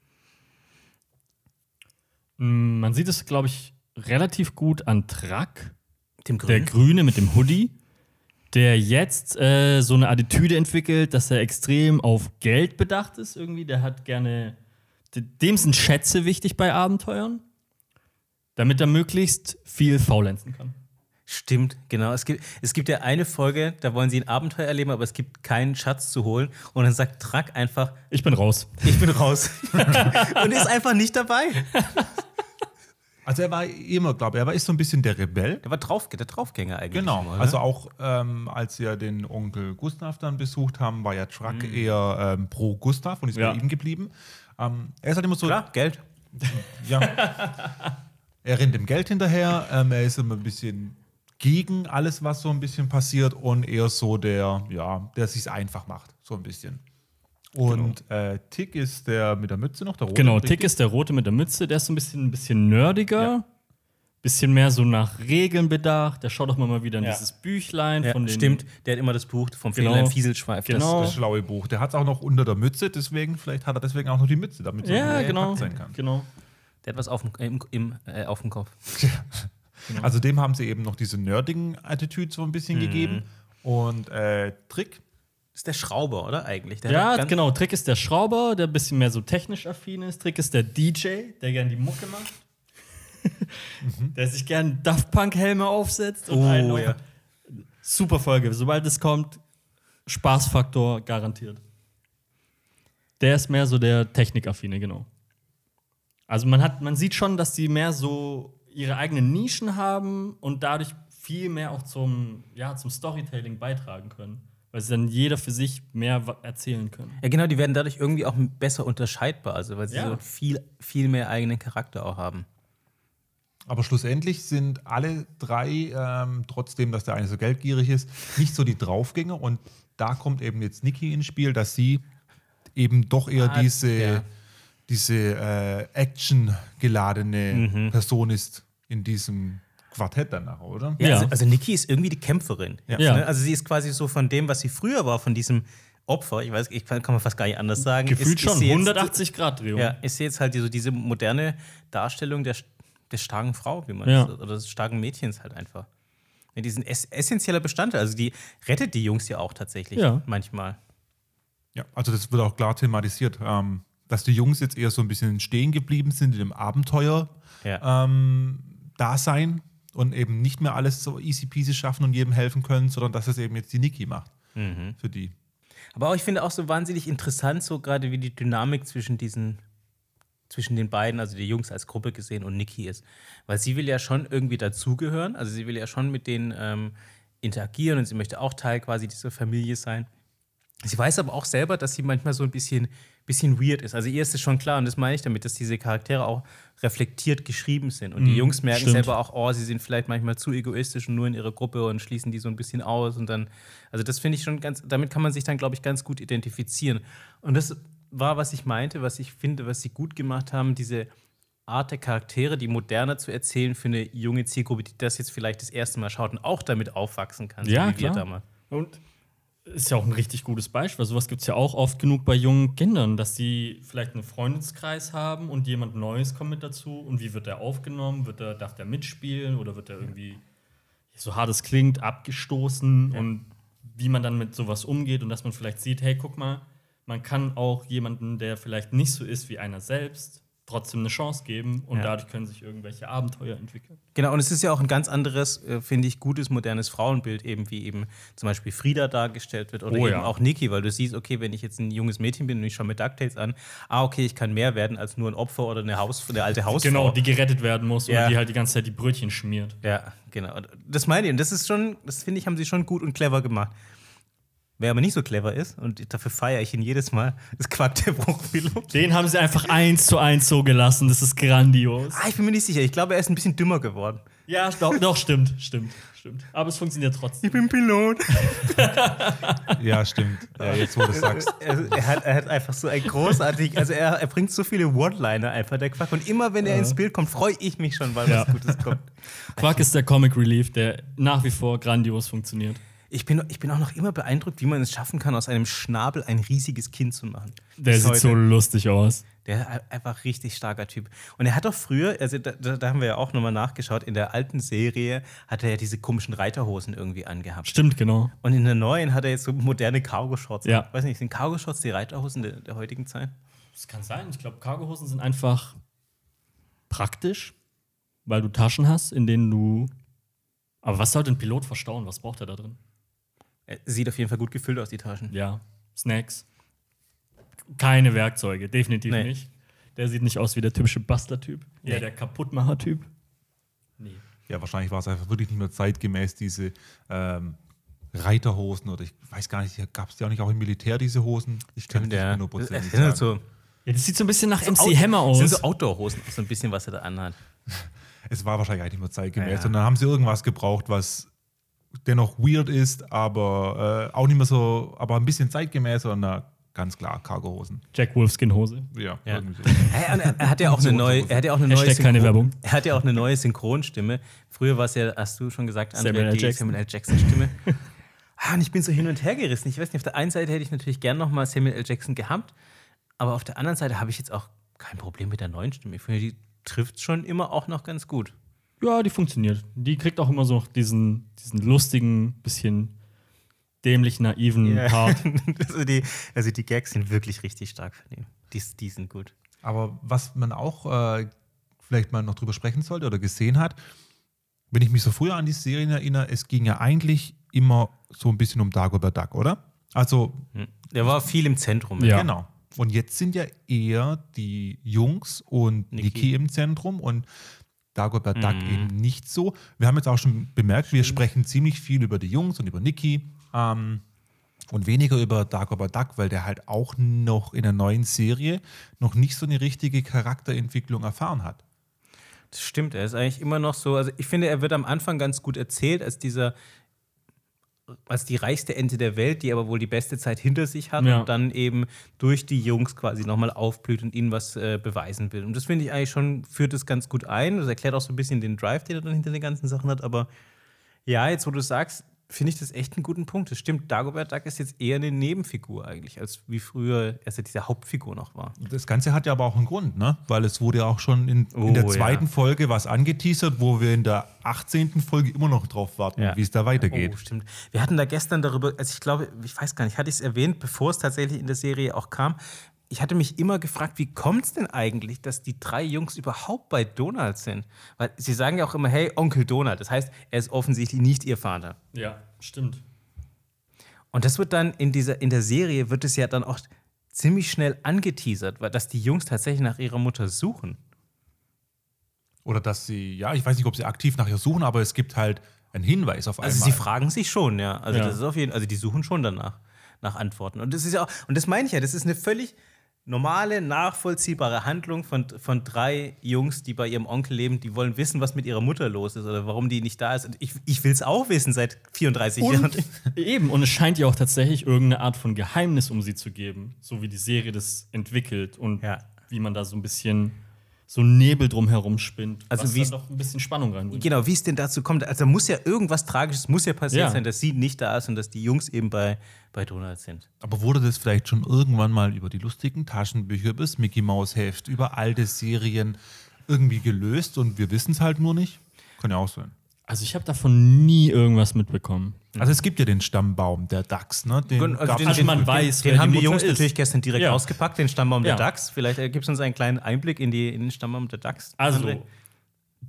Mm, Man sieht es, glaube ich, relativ gut an Track. Ja. Dem Der Grünen. Grüne mit dem Hoodie, der jetzt äh, so eine Attitüde entwickelt, dass er extrem auf Geld bedacht ist irgendwie. Der hat gerne, dem sind Schätze wichtig bei Abenteuern, damit er möglichst viel faulenzen kann. Stimmt, genau. Es gibt, es gibt ja eine Folge, da wollen sie ein Abenteuer erleben, aber es gibt keinen Schatz zu holen. Und dann sagt Track einfach, Ich bin raus. ich bin raus. [laughs] und ist einfach nicht dabei. [laughs] Also er war immer, glaube ich, er war ist so ein bisschen der Rebell. Der war drauf, der Draufgänger eigentlich. Genau. immer, oder? Also auch ähm, als wir den Onkel Gustav dann besucht haben, war ja Truck Mhm. eher ähm, pro Gustav und ist Ja. bei ihm geblieben. Ähm, er ist halt immer so, Klar, Geld. ja, er rennt dem Geld hinterher. Ähm, er ist immer ein bisschen gegen alles, was so ein bisschen passiert und eher so der, ja, der sich einfach macht, so ein bisschen. Und äh, Tick ist der mit der Mütze noch, der rote. Genau? Tick ist der Rote mit der Mütze, der ist so ein bisschen, ein bisschen nerdiger. Bisschen mehr so nach Regeln bedacht. Der schaut doch mal wieder in Ja. dieses Büchlein Ja, von den. stimmt, der hat immer das Buch vom Genau. Fräulein Fieselschweif. Genau. Das schlaue Buch. Der hat es auch noch unter der Mütze, deswegen, vielleicht hat er deswegen auch noch die Mütze, damit es Ja, genau. sein kann. genau. Der hat was auf dem, im, im, äh, auf dem Kopf. [laughs] Also dem haben sie eben noch diese nerdigen Attitude so ein bisschen Mhm. gegeben. Und äh, Trick, Das ist der Schrauber, oder eigentlich? Der Ja, genau. Trick ist der Schrauber, der ein bisschen mehr so technisch affin ist. Trick ist der DJ, der gern die Mucke macht. [laughs] der sich gern Daft Punk-Helme aufsetzt. Und Oh, einen ja. Super Folge. Sobald es kommt, Spaßfaktor garantiert. Der ist mehr so der Technikaffine, genau. Also man hat, man sieht schon, dass die mehr so ihre eigenen Nischen haben und dadurch viel mehr auch zum, ja, zum Storytelling beitragen können. Weil sie dann jeder für sich mehr erzählen können. Ja, genau, die werden dadurch irgendwie auch besser unterscheidbar, also weil sie Ja. so viel, viel mehr eigenen Charakter auch haben. Aber schlussendlich sind alle drei, ähm, trotzdem, dass der eine so geldgierig ist, nicht so die Draufgänger. Und da kommt eben jetzt Niki ins Spiel, dass sie eben doch eher Ah, diese, ja. diese äh, Action-geladene Mhm. Person ist in diesem Quartett danach, oder? Ja, Ja. Also, also Niki ist irgendwie die Kämpferin. Ja. Ja. Ne? Also sie ist quasi so von dem, was sie früher war, von diesem Opfer, ich weiß, ich kann man fast gar nicht anders sagen. Gefühlt ist, ist schon. jetzt- 180 Grad Drehung. Ja, ist sie jetzt halt so diese moderne Darstellung der, der starken Frau, wie man Ja. das, oder des starken Mädchens halt einfach. Ja, die sind ess essentieller Bestandteil. Also die rettet die Jungs ja auch tatsächlich Ja. manchmal. Ja, also das wird auch klar thematisiert, ähm, dass die Jungs jetzt eher so ein bisschen stehen geblieben sind in dem Abenteuer Ja. ähm, Dasein und eben nicht mehr alles so easy peasy schaffen und jedem helfen können, sondern dass es eben jetzt die Niki macht Mhm. für die. Aber auch, ich finde auch so wahnsinnig interessant, so gerade wie die Dynamik zwischen diesen, zwischen den beiden, also die Jungs als Gruppe gesehen und Niki ist. Weil sie will ja schon irgendwie dazugehören, also sie will ja schon mit denen ähm, interagieren und sie möchte auch Teil quasi dieser Familie sein. Sie weiß aber auch selber, dass sie manchmal so ein bisschen, bisschen weird ist. Also ihr ist es schon klar, und das meine ich damit, dass diese Charaktere auch reflektiert geschrieben sind. Und die Jungs merken stimmt. selber auch, oh, sie sind vielleicht manchmal zu egoistisch und nur in ihrer Gruppe und schließen die so ein bisschen aus. Und dann, also das finde ich schon ganz, damit kann man sich dann, glaube ich, ganz gut identifizieren. Und das war, was ich meinte, was ich finde, was sie gut gemacht haben, diese Art der Charaktere, die moderner zu erzählen für eine junge Zielgruppe, die das jetzt vielleicht das erste Mal schaut und auch damit aufwachsen kann, Ja, wie klar. wir damals. Und ist ja auch ein richtig gutes Beispiel. Sowas gibt es ja auch oft genug bei jungen Kindern, dass sie vielleicht einen Freundeskreis haben und jemand Neues kommt mit dazu. Und wie wird der aufgenommen? Wird er, darf der mitspielen oder wird er irgendwie, so hart es klingt, abgestoßen? Und wie man dann mit sowas umgeht und dass man vielleicht sieht, hey, guck mal, man kann auch jemanden, der vielleicht nicht so ist wie einer selbst, trotzdem eine Chance geben und Ja. dadurch können sich irgendwelche Abenteuer entwickeln. Genau, und es ist ja auch ein ganz anderes, äh, finde ich, gutes, modernes Frauenbild, eben wie eben zum Beispiel Frieda dargestellt wird oder Oh eben ja. auch Niki, weil du siehst, okay, wenn ich jetzt ein junges Mädchen bin und ich schaue mir DuckTales an, ah, okay, ich kann mehr werden als nur ein Opfer oder eine, Haus, eine alte Hausfrau. Genau, die gerettet werden muss Ja. oder die halt die ganze Zeit die Brötchen schmiert. Ja, genau. Das meine ich. Und das ist schon, das finde ich, haben sie schon gut und clever gemacht. Wer aber nicht so clever ist, und dafür feiere ich ihn jedes Mal, [laughs] ist Quack der Bruchpilot. Den haben sie einfach eins zu eins so gelassen. Das ist grandios. Ah, ich bin mir nicht sicher. Ich glaube, er ist ein bisschen dümmer geworden. Ja, doch, doch stimmt, stimmt, stimmt. Aber es funktioniert trotzdem. Ich bin Pilot. [laughs] Ja, stimmt. Ja, jetzt, wo du sagst. [laughs] er, er, hat, er hat einfach so ein großartig, also er, er bringt so viele One-Liner einfach, der Quack. Und immer wenn er ins Bild kommt, freue ich mich schon, weil Ja. was Gutes kommt. Quack ist der Comic Relief, der nach wie vor grandios funktioniert. Ich bin, ich bin auch noch immer beeindruckt, wie man es schaffen kann, aus einem Schnabel ein riesiges Kind zu machen. Der Bis sieht heute. so lustig aus. Der ist einfach richtig starker Typ. Und er hat doch früher, also da, da, haben wir ja auch nochmal nachgeschaut, in der alten Serie hat er ja diese komischen Reiterhosen irgendwie angehabt. Stimmt, genau. Und in der neuen hat er jetzt so moderne Cargo-Shorts. Ja. Weiß nicht, sind Cargo-Shorts die Reiterhosen der, der heutigen Zeit? Das kann sein. Ich glaube, Cargohosen sind einfach praktisch, weil du Taschen hast, in denen du Aber was sollte ein Pilot verstauen? Was braucht er da drin? Er Sieht auf jeden Fall gut gefüllt aus, die Taschen. Ja, Snacks. Keine Werkzeuge, definitiv Nee. nicht. Der sieht nicht aus wie der typische Bastler-Typ. Ja, Nee. der Kaputtmacher-Typ. Nee. Ja, wahrscheinlich war es einfach wirklich nicht mehr zeitgemäß, diese ähm, Reiterhosen oder ich weiß gar nicht, gab es ja auch nicht auch im Militär diese Hosen? Ich kann nicht Ja, hundertprozentig sagen. so, Ja, das sieht so ein bisschen nach so MC Out- Hammer aus. Das sind so Outdoor-Hosen, so ein bisschen, was er da anhat. [laughs] Es war wahrscheinlich eigentlich nicht mehr zeitgemäß. Ja. Und dann haben sie irgendwas gebraucht, was dennoch weird ist, aber äh, auch nicht mehr so, aber ein bisschen zeitgemäßer und na, ganz klar Cargohosen. Jack Wolfskin-Hose. Ja, Ja. irgendwie so. Er, er, er hat ja auch eine neue, er hat ja auch eine neue Hashtag keine Werbung. [laughs] Er hat ja auch eine neue Synchronstimme. Früher war es ja, hast du schon gesagt, André, Samuel L. die Jackson. Samuel L. Jackson Stimme. [laughs] ah, und ich bin so hin und her gerissen. Ich weiß nicht, auf der einen Seite hätte ich natürlich gern nochmal Samuel L. Jackson gehabt, aber auf der anderen Seite habe ich jetzt auch kein Problem mit der neuen Stimme. Ich finde, die trifft schon immer auch noch ganz gut. Ja, die funktioniert. Die kriegt auch immer so diesen, diesen lustigen, bisschen dämlich naiven Part. [laughs] also, die, also die Gags sind wirklich richtig stark von ihm. Die, die sind gut. Aber was man auch äh, vielleicht mal noch drüber sprechen sollte oder gesehen hat, wenn ich mich so früher an die Serien erinnere, es ging ja eigentlich immer so ein bisschen um Dagobert Duck, oder? Also, Hm. Der war viel im Zentrum. Ja. genau. Und jetzt sind ja eher die Jungs und Niki. Niki, im Zentrum und Dagobert Duck Mhm. eben nicht so. Wir haben jetzt auch schon bemerkt, wir sprechen ziemlich viel über die Jungs und über Niki ähm, und weniger über Dagobert Duck, weil der halt auch noch in der neuen Serie noch nicht so eine richtige Charakterentwicklung erfahren hat. Das stimmt, er ist eigentlich immer noch so. Also ich finde, er wird am Anfang ganz gut erzählt als dieser, als die reichste Ente der Welt, die aber wohl die beste Zeit hinter sich hat Ja. und dann eben durch die Jungs quasi nochmal aufblüht und ihnen was äh, beweisen will. Und das finde ich eigentlich schon, führt es ganz gut ein. Das erklärt auch so ein bisschen den Drive, den er dann hinter den ganzen Sachen hat. Aber ja, jetzt wo du sagst, finde ich das echt einen guten Punkt. Das stimmt, Dagobert Duck ist jetzt eher eine Nebenfigur eigentlich, als wie früher er ja diese Hauptfigur noch war. Das Ganze hat ja aber auch einen Grund, ne? weil es wurde ja auch schon in, Oh, in der ja. zweiten Folge was angeteasert, wo wir in der 18. Folge immer noch drauf warten, Ja. wie es da weitergeht. Oh, stimmt. Wir hatten da gestern darüber, also ich glaube, ich weiß gar nicht, hatte ich es erwähnt, bevor es tatsächlich in der Serie auch kam. Ich hatte mich immer gefragt, wie kommt es denn eigentlich, dass die drei Jungs überhaupt bei Donald sind? Weil sie sagen ja auch immer, hey, Onkel Donald. Das heißt, er ist offensichtlich nicht ihr Vater. Ja, stimmt. Und das wird dann in dieser, in der Serie wird es ja dann auch ziemlich schnell angeteasert, weil dass die Jungs tatsächlich nach ihrer Mutter suchen. Oder dass sie, ja, ich weiß nicht, ob sie aktiv nach ihr suchen, aber es gibt halt einen Hinweis auf einmal. Also sie fragen sich schon, ja. Also Ja. das ist auf jeden also die suchen schon danach nach Antworten. Und das ist ja auch, und das meine ich ja, das ist eine völlig normale, nachvollziehbare Handlung von, von drei Jungs, die bei ihrem Onkel leben, die wollen wissen, was mit ihrer Mutter los ist oder warum die nicht da ist. Und ich, ich will es auch wissen seit 34 Jahren. Und [laughs] eben, und es scheint ja auch tatsächlich irgendeine Art von Geheimnis um sie zu geben, so wie die Serie das entwickelt und Ja. wie man da so ein bisschen so Nebel drumherum spinnt, Also was wie dann es- doch ein bisschen Spannung reinbringt. Genau, wie es denn dazu kommt. Also da muss ja irgendwas Tragisches muss ja passiert Ja. sein, dass sie nicht da ist und dass die Jungs eben bei, bei Donald sind. aber wurde das vielleicht schon irgendwann mal über die lustigen Taschenbücher, das Mickey Maus Heft, über alte Serien irgendwie gelöst und wir wissen es halt nur nicht? Kann ja auch sein. Also ich habe davon nie irgendwas mitbekommen. Also es gibt ja den Stammbaum der DAX, ne? Den Und, also den, Also den, man den, weiß, den wer haben die die Jungs ist. natürlich gestern direkt Ja. ausgepackt, den Stammbaum der Ja. DAX. Vielleicht äh, gibt es uns einen kleinen Einblick in, die, in den Stammbaum der DAX. Also, André?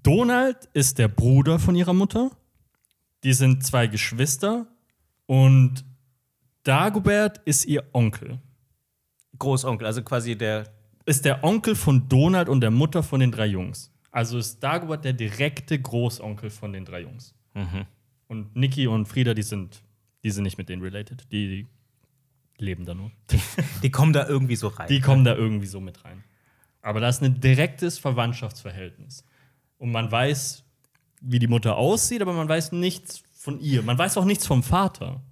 Donald ist der Bruder von ihrer Mutter. Die sind zwei Geschwister. Und Dagobert ist ihr Onkel. Großonkel, also quasi der. Ist der Onkel von Donald und der Mutter von den drei Jungs. Also ist Dagobert der direkte Großonkel von den drei Jungs. Mhm. Und Niki und Frieda, die sind, die sind nicht mit denen related. Die, die leben da nur. Die kommen da irgendwie so rein. Die kommen da irgendwie so mit rein. Aber da ist ein direktes Verwandtschaftsverhältnis. Und man weiß, wie die Mutter aussieht, aber man weiß nichts von ihr. Man weiß auch nichts vom Vater.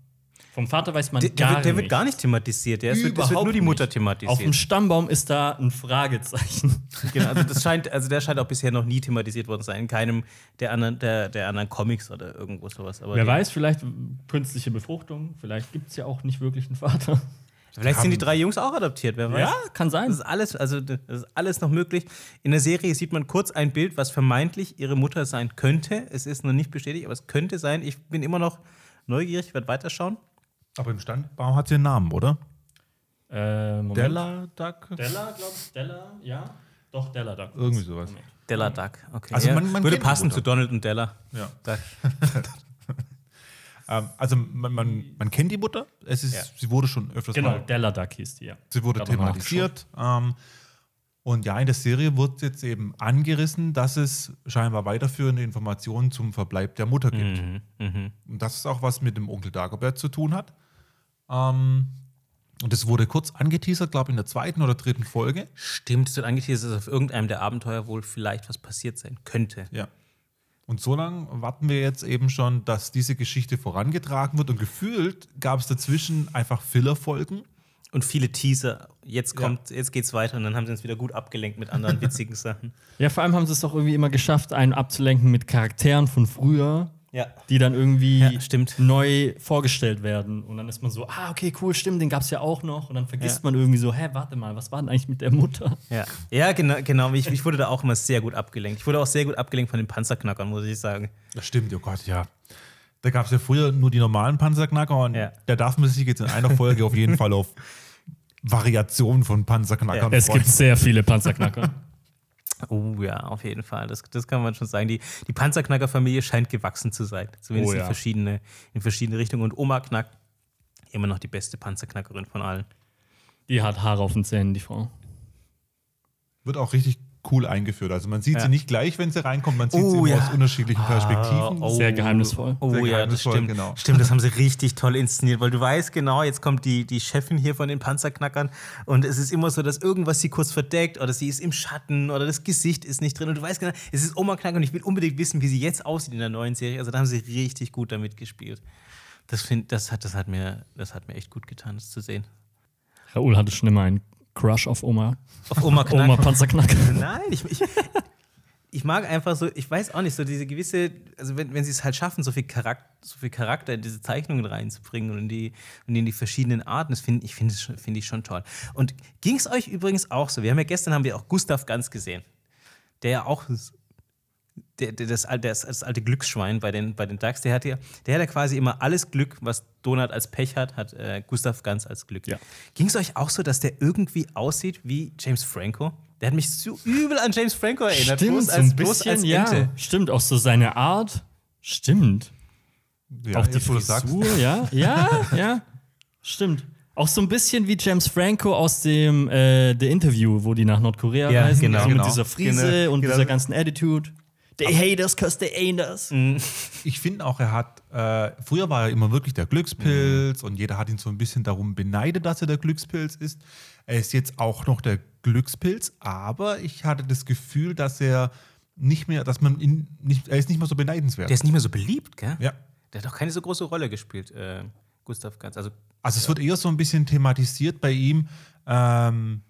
Vom Vater weiß man der, der, gar wird, der wird nicht. gar nicht thematisiert. Der, es, wird, es wird nur die Mutter nicht. thematisiert. Auf dem Stammbaum ist da ein Fragezeichen. [laughs] genau, also, das scheint, also der scheint auch bisher noch nie thematisiert worden zu sein. In keinem der anderen, der, der anderen Comics oder irgendwo sowas. Aber Wer weiß, vielleicht künstliche Befruchtung, vielleicht gibt es ja auch nicht wirklich einen Vater. Vielleicht sind die drei Jungs auch adoptiert, wer weiß. Ja, kann sein. Das ist alles, also das ist alles noch möglich. In der Serie sieht man kurz ein Bild, was vermeintlich ihre Mutter sein könnte. Es ist noch nicht bestätigt, aber es könnte sein. Ich bin immer noch neugierig, ich werde weiterschauen. Aber im Stammbaum hat sie einen Namen, oder? Äh, Moment. Della Duck? Della, glaube ich. Della, ja. Doch, Della Duck. Irgendwie sowas. Moment. Della Duck, okay. Also man- man würde passen zu Donald und Della. Ja. Duck. [laughs] Ähm, also man, man, man kennt die Mutter. Es ist, Ja. Sie wurde schon öfters Genau, mal Della Duck hieß die, ja. Sie wurde thematisiert. Ähm, und ja, in der Serie wird jetzt eben angerissen, dass es scheinbar weiterführende Informationen zum Verbleib der Mutter gibt. Mhm, Und das ist auch was mit dem Onkel Dagobert zu tun hat. Ähm, und das wurde kurz angeteasert, glaube ich, in der zweiten oder dritten Folge. Stimmt, es wird angeteasert, dass auf irgendeinem der Abenteuer wohl vielleicht was passiert sein könnte. Ja. Und so lange warten wir jetzt eben schon, dass diese Geschichte vorangetragen wird. Und gefühlt gab es dazwischen einfach Filler-Folgen. Und viele Teaser. Jetzt Ja. kommt, jetzt geht's weiter und dann haben sie uns wieder gut abgelenkt mit anderen [laughs] witzigen Sachen. Ja, vor allem haben sie es doch irgendwie immer geschafft, einen abzulenken mit Charakteren von früher, Ja. die dann irgendwie Ja, stimmt. neu vorgestellt werden. Und dann ist man so, ah, okay, cool, stimmt, den gab es ja auch noch. Und dann vergisst Ja. man irgendwie so, hä, warte mal, was war denn eigentlich mit der Mutter? Ja, ja genau, genau. Ich, ich wurde da auch immer sehr gut abgelenkt. Ich wurde auch sehr gut abgelenkt von den Panzerknackern, muss ich sagen. Das stimmt, oh Gott, ja. Da gab es ja früher nur die normalen Panzerknacker und Ja. da darf man sich jetzt in einer Folge auf jeden Fall auf Variationen von Panzerknackern Es freuen. gibt sehr viele Panzerknacker. [laughs] Oh ja, auf jeden Fall. Das, das kann man schon sagen. Die, die Panzerknacker-Familie scheint gewachsen zu sein. Zumindest Oh ja. in, verschiedene, in verschiedene Richtungen. Und Oma Knack, immer noch die beste Panzerknackerin von allen. die hat Haare auf den Zähnen, die Frau. Wird auch richtig cool eingeführt. Also man sieht Ja. sie nicht gleich, wenn sie reinkommt, man sieht Oh, sie immer ja. aus unterschiedlichen Perspektiven. oh. Sehr geheimnisvoll. Oh Sehr ja, das geheimnisvoll, stimmt. genau. Stimmt, das haben sie richtig toll inszeniert, weil du weißt genau, jetzt kommt die, die Chefin hier von den Panzerknackern und es ist immer so, dass irgendwas sie kurz verdeckt oder sie ist im Schatten oder das Gesicht ist nicht drin und du weißt genau, es ist Oma Knacker und ich will unbedingt wissen, wie sie jetzt aussieht in der neuen Serie. Also da haben sie richtig gut damit gespielt. Das, find, das, hat, das, hat mir, das hat mir echt gut getan, das zu sehen. Raoul hatte schon immer einen Crush auf Oma. Auf Oma Knack. Oma Panzerknacker. Nein, ich, ich, ich mag einfach so, ich weiß auch nicht, so diese gewisse, also wenn, wenn sie es halt schaffen, so viel, Charakter, so viel Charakter in diese Zeichnungen reinzubringen und in die, und in die verschiedenen Arten, das finde ich, find find ich schon toll. Und ging es euch übrigens auch so? Wir haben ja gestern haben wir auch Gustav Ganz gesehen, der ja auch der, der, das, alte- das, das alte Glücksschwein bei den, bei den Ducks, der hat ja, der hat ja quasi immer alles Glück, was Donald als Pech hat, hat äh, Gustav Ganz als Glück. Ja. Ging es euch auch so, dass der irgendwie aussieht wie James Franco? Der hat mich so übel an James Franco erinnert. Stimmt, bloß so als, ein bloß bisschen, als ja. Ente. Stimmt, auch so seine Art. Stimmt. Ja, auch die. Frisur, ja, [laughs] ja, ja. Stimmt. Auch so ein bisschen wie James Franco aus dem äh, The Interview, wo die nach Nordkorea Ja, reisen. genau. Also mit Genau. dieser Frise Genau, und genau. dieser ganzen Attitude. They hate us cause they ain't us. Ich finde auch, er hat, äh, früher war er immer wirklich der Glückspilz und jeder hat ihn so ein bisschen darum beneidet, dass er der Glückspilz ist. Er ist jetzt auch noch der Glückspilz, aber ich hatte das Gefühl, dass er nicht mehr, dass man ihn nicht, er ist nicht mehr so beneidenswert. Der ist nicht mehr so beliebt, gell? ja. Der hat auch keine so große Rolle gespielt, äh, Gustav Ganz. Also, Also es wird eher so ein bisschen thematisiert bei ihm. Ähm,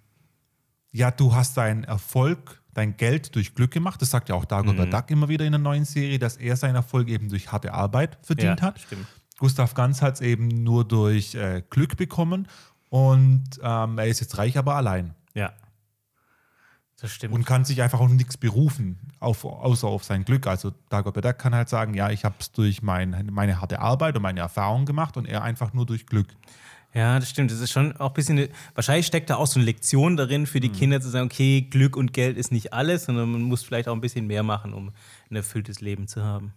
ja, du hast deinen Erfolg, dein Geld durch Glück gemacht. Das sagt ja auch Dagobert Mhm. Duck immer wieder in der neuen Serie, dass er seinen Erfolg eben durch harte Arbeit verdient Ja, hat. stimmt. Gustav Ganz hat es eben nur durch äh, Glück bekommen und ähm, er ist jetzt reich, aber allein ja. Das stimmt. und kann sich einfach auf nichts berufen, auf, außer auf sein Glück. Also Dagobert Duck kann halt sagen, ja, ich habe es durch mein, meine harte Arbeit und meine Erfahrung gemacht und er einfach nur durch Glück. Ja, das stimmt. Das ist schon auch ein bisschen. Eine, wahrscheinlich steckt da auch so eine Lektion darin für die Kinder zu sagen: Okay, Glück und Geld ist nicht alles, sondern man muss vielleicht auch ein bisschen mehr machen, um ein erfülltes Leben zu haben.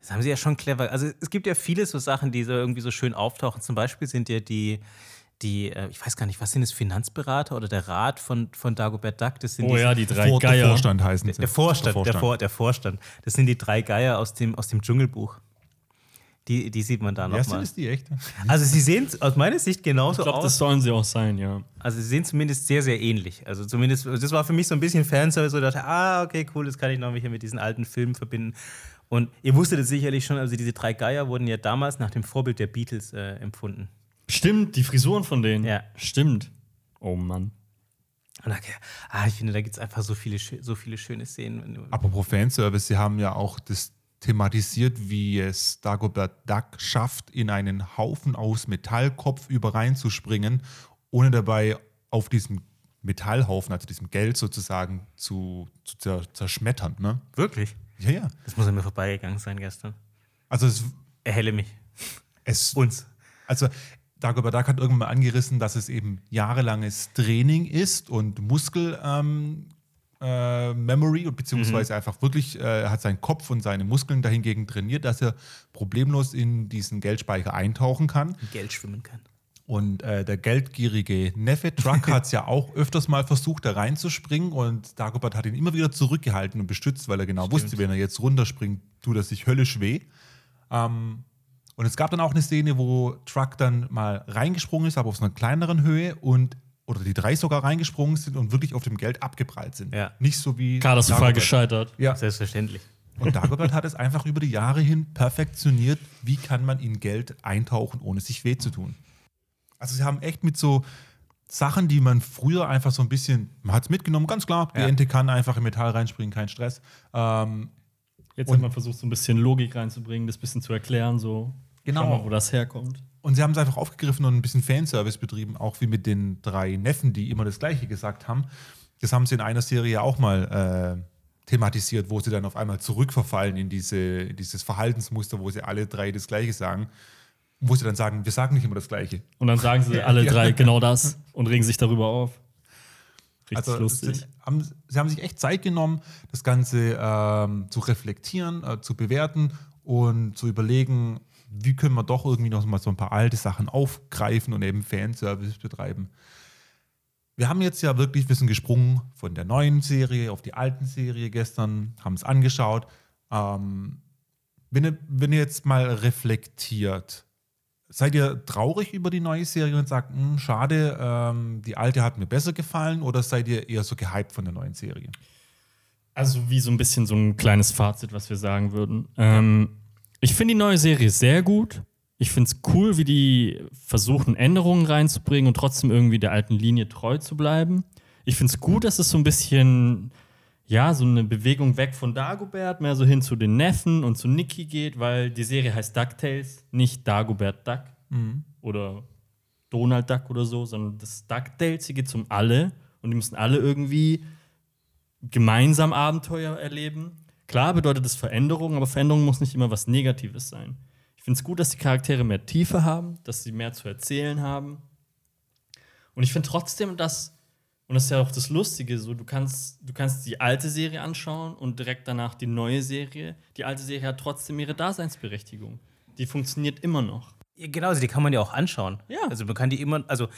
Das haben sie ja schon clever. Also, es gibt ja viele so Sachen, die so irgendwie so schön auftauchen. Zum Beispiel sind ja die. Die, äh, ich weiß gar nicht, was sind das, Finanzberater oder der Rat von, von Dagobert Duck? Das sind Oh ja, die drei Vor, der Geier. Vorstand heißen sie. Der Vorstand, der, Vor, der Vorstand. Das sind die drei Geier aus dem, aus dem Dschungelbuch. Die, die sieht man da Ja, sind nochmal. es die echt? Also sie sehen aus meiner Sicht genauso Ich glaube, aus. das sollen sie auch sein, ja. Also sie sehen zumindest sehr, sehr ähnlich. Also zumindest, das war für mich so ein bisschen Fanservice, wo ich dachte, ah, okay, cool, das kann ich noch hier mit diesen alten Filmen verbinden. Und ihr wusstet es sicherlich schon, also diese drei Geier wurden ja damals nach dem Vorbild der Beatles äh, empfunden. Stimmt, die Frisuren von denen. Ja. Stimmt. Oh Mann. Und da, ah, ich finde, da gibt es einfach so viele, so viele schöne Szenen. Apropos Fanservice, sie haben ja auch das thematisiert, wie es Dagobert Duck schafft, in einen Haufen aus Metallkopf über reinzuspringen, ohne dabei auf diesem Metallhaufen, also diesem Geld sozusagen, zu, zu zer zerschmettern. Ne? Wirklich? Ja, ja. Das muss an mir vorbeigegangen sein gestern. Also es, Erhelle mich. es Uns. Also Dagobert Duck hat irgendwann mal angerissen, dass es eben jahrelanges Training ist und Muskel, ähm, äh, Memory, beziehungsweise einfach wirklich, äh, er hat seinen Kopf und seine Muskeln dahingegen trainiert, dass er problemlos in diesen Geldspeicher eintauchen kann. Geld schwimmen kann. Und äh, der geldgierige Neffe Truck [laughs] hat es ja auch öfters mal versucht, da reinzuspringen und Dagobert hat ihn immer wieder zurückgehalten und bestützt, weil er genau wusste, wenn er jetzt runterspringt, tut er sich höllisch weh. Ähm, und es gab dann auch eine Szene, wo Truck dann mal reingesprungen ist, aber auf so einer kleineren Höhe und oder die drei sogar reingesprungen sind und wirklich auf dem Geld abgeprallt sind. Ja. Nicht so wie Katastrophal gescheitert. Ja. Selbstverständlich. Und Dagobert hat es einfach über die Jahre hin perfektioniert, wie kann man in Geld eintauchen, ohne sich weh zu tun. Also sie haben echt mit so Sachen, die man früher einfach so ein bisschen, man hat es mitgenommen, ganz klar, die Ja. Ente kann einfach im Metall reinspringen, kein Stress. Ähm, Jetzt hat man versucht, so ein bisschen Logik reinzubringen, das ein bisschen zu erklären, so. Genau. Mal, wo das herkommt. Und sie haben es einfach aufgegriffen und ein bisschen Fanservice betrieben, auch wie mit den drei Neffen, die immer das Gleiche gesagt haben. Das haben sie in einer Serie auch mal äh, thematisiert, wo sie dann auf einmal zurückverfallen in diese, dieses Verhaltensmuster, wo sie alle drei das Gleiche sagen. Wo sie dann sagen, wir sagen nicht immer das Gleiche. Und dann sagen sie [laughs] alle drei genau das und regen sich darüber auf. Richtig Also lustig. sind, haben, sie haben sich echt Zeit genommen, das Ganze ähm, zu reflektieren, äh, zu bewerten und zu überlegen, wie können wir doch irgendwie noch mal so ein paar alte Sachen aufgreifen und eben Fanservice betreiben. Wir haben jetzt ja wirklich, wir sind gesprungen von der neuen Serie auf die alten Serie gestern, haben es angeschaut. Ähm, wenn, ihr, wenn ihr jetzt mal reflektiert, Seid ihr traurig über die neue Serie und sagt, "Hm, schade, ähm, die alte hat mir besser gefallen oder seid ihr eher so gehypt von der neuen Serie? Also wie so ein bisschen so ein kleines Fazit, was wir sagen würden. Ähm, ich finde die neue Serie sehr gut. Ich finde es cool, wie die versuchen, Änderungen reinzubringen und trotzdem irgendwie der alten Linie treu zu bleiben. Ich finde es gut, dass es so ein bisschen, ja, so eine Bewegung weg von Dagobert, mehr so hin zu den Neffen und zu Nikki geht, weil die Serie heißt DuckTales, nicht Dagobert Duck oder Donald Duck oder so, sondern das DuckTales, hier geht es um alle und die müssen alle irgendwie gemeinsam Abenteuer erleben. Klar bedeutet das Veränderung, aber Veränderung muss nicht immer was Negatives sein. Ich finde es gut, dass die Charaktere mehr Tiefe haben, dass sie mehr zu erzählen haben. Und ich finde trotzdem, dass, und das ist ja auch das Lustige, so du kannst, du kannst die alte Serie anschauen und direkt danach die neue Serie. Die alte Serie hat trotzdem ihre Daseinsberechtigung. Die funktioniert immer noch. Ja, genau, also die kann man ja auch anschauen. Ja. Also man kann die immer, also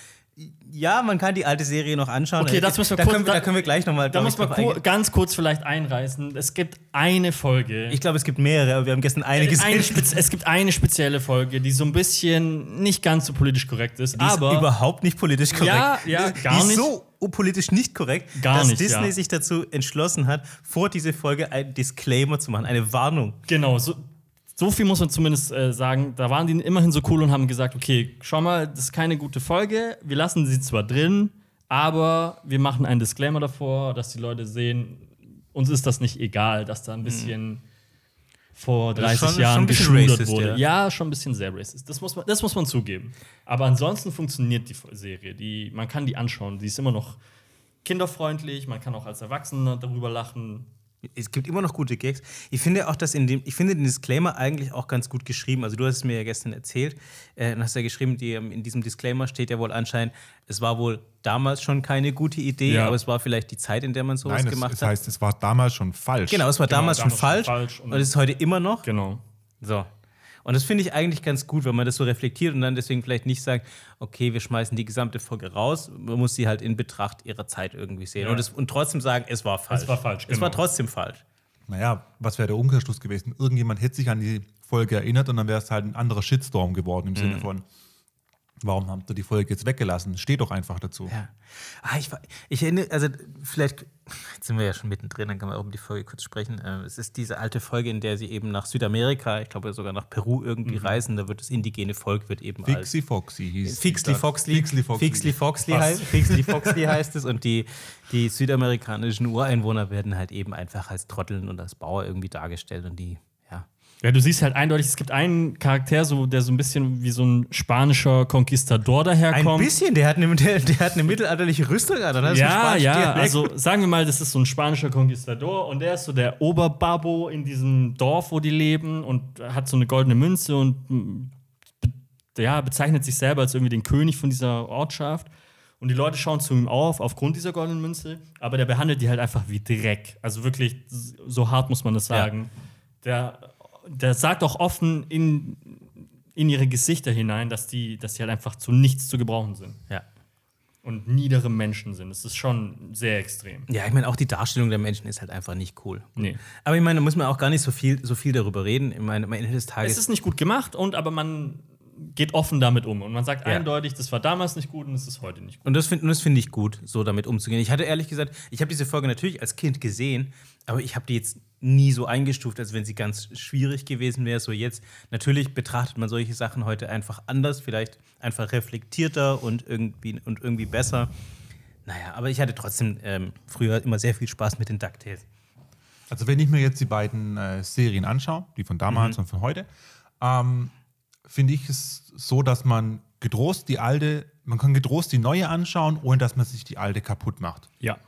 ja, man kann die alte Serie noch anschauen. Okay, das müssen wir da kurz- können wir, da- da können wir gleich nochmal. Da muss man kur ganz kurz vielleicht einreißen. Es gibt eine Folge. Ich glaube, es gibt mehrere, aber wir haben gestern eine gesehen. eine es gibt eine spezielle Folge, die so ein bisschen nicht ganz so politisch korrekt ist, Die ist aber überhaupt nicht politisch korrekt. Ja, ja, die gar ist nicht. so politisch nicht korrekt, Gar dass nicht, Disney ja. sich dazu entschlossen hat, vor diese Folge einen Disclaimer zu machen, eine Warnung. genau, so, so viel muss man zumindest äh, sagen. Da waren die immerhin so cool und haben gesagt, okay, schau mal, das ist keine gute Folge. Wir lassen sie zwar drin, aber wir machen einen Disclaimer davor, dass die Leute sehen, uns ist das nicht egal, dass da ein bisschen vor Das ist 30 schon- schon Jahren bisschen racist, wurde. ja. Ja. schon ein bisschen sehr racist. Das muss man, das muss man zugeben. Aber ansonsten funktioniert die Serie. Die, man kann die anschauen. Die ist immer noch kinderfreundlich. Man kann auch als Erwachsener darüber lachen. Es gibt immer noch gute Gags. Ich finde auch, dass in dem, ich finde den Disclaimer eigentlich auch ganz gut geschrieben. Also du hast es mir ja gestern erzählt, äh, und hast ja geschrieben, die, in diesem Disclaimer steht ja wohl anscheinend, es war wohl damals schon keine gute Idee, Ja. aber es war vielleicht die Zeit, in der man sowas Nein, es, gemacht hat. heißt, es war damals schon falsch. genau, es war Genau, damals, schon damals schon falsch, falsch und- und es ist heute immer noch. Genau. So. Und das finde ich eigentlich ganz gut, wenn man das so reflektiert und dann deswegen vielleicht nicht sagt, okay, wir schmeißen die gesamte Folge raus. Man muss sie halt in Betracht ihrer Zeit irgendwie sehen. Ja. Und, es, und trotzdem sagen, es war falsch. war falsch, Es genau. war trotzdem falsch. Naja, was wäre der Umkehrschluss gewesen? Irgendjemand hätte sich an die Folge erinnert und dann wäre es halt ein anderer Shitstorm geworden im Mhm. Sinne von, warum habt ihr die Folge jetzt weggelassen? Steht doch einfach dazu. Ja. Ah, ich, ich erinnere, also vielleicht, jetzt sind wir ja schon mittendrin, dann kann man auch um die Folge kurz sprechen. Äh, Es ist diese alte Folge, in der sie eben nach Südamerika, ich glaube sogar nach Peru irgendwie reisen. Da wird das indigene Volk wird eben als Fixie Foxy hieß. Foxly. Fixly Foxly. Fixly Foxly, Fast. heißt, Fixly Foxly heißt es. Und die, die südamerikanischen Ureinwohner werden halt eben einfach als Trotteln und als Bauer irgendwie dargestellt. Und die, ja. Ja, du siehst halt eindeutig, es gibt einen Charakter, so, der so ein bisschen wie so ein spanischer Konquistador Ein daherkommt. bisschen, der hat eine, der, der hat eine mittelalterliche Rüstung an. oder? Ein Ja, ja, Dialekt. also sagen wir mal, das ist so ein spanischer Konquistador und der ist so der Oberbabo in diesem Dorf, wo die leben und hat so eine goldene Münze und mm, ja, bezeichnet sich selber als irgendwie den König von dieser Ortschaft. Und die Leute schauen zu ihm auf, aufgrund dieser goldenen Münze, aber der behandelt die halt einfach wie Dreck. Also wirklich, so hart muss man das Ja. sagen. Der, der sagt auch offen in, in ihre Gesichter hinein, dass die, dass die halt einfach zu nichts zu gebrauchen sind. Ja. Und niedere Menschen sind. Das ist schon sehr extrem. Ja, ich meine, auch die Darstellung der Menschen ist halt einfach nicht cool. Nee. Aber ich meine, da muss man auch gar nicht so viel, so viel darüber reden. Ich meine, am Ende des Es Tages. ist nicht gut gemacht, und aber man geht offen damit um. Und man sagt Ja. eindeutig, das war damals nicht gut und es ist heute nicht gut. Und das finde find ich gut, so damit umzugehen. Ich hatte ehrlich gesagt, ich habe diese Folge natürlich als Kind gesehen, aber ich habe die jetzt nie so eingestuft, als wenn sie ganz schwierig gewesen wäre. So jetzt, natürlich betrachtet man solche Sachen heute einfach anders, vielleicht einfach reflektierter und irgendwie, und irgendwie besser. Naja, aber ich hatte trotzdem ähm, früher immer sehr viel Spaß mit den DuckTales. Also wenn ich mir jetzt die beiden äh, Serien anschaue, die von damals und von heute, ähm, finde ich es so, dass man getrost die alte, man kann getrost die neue anschauen, ohne dass man sich die alte kaputt macht. Ja.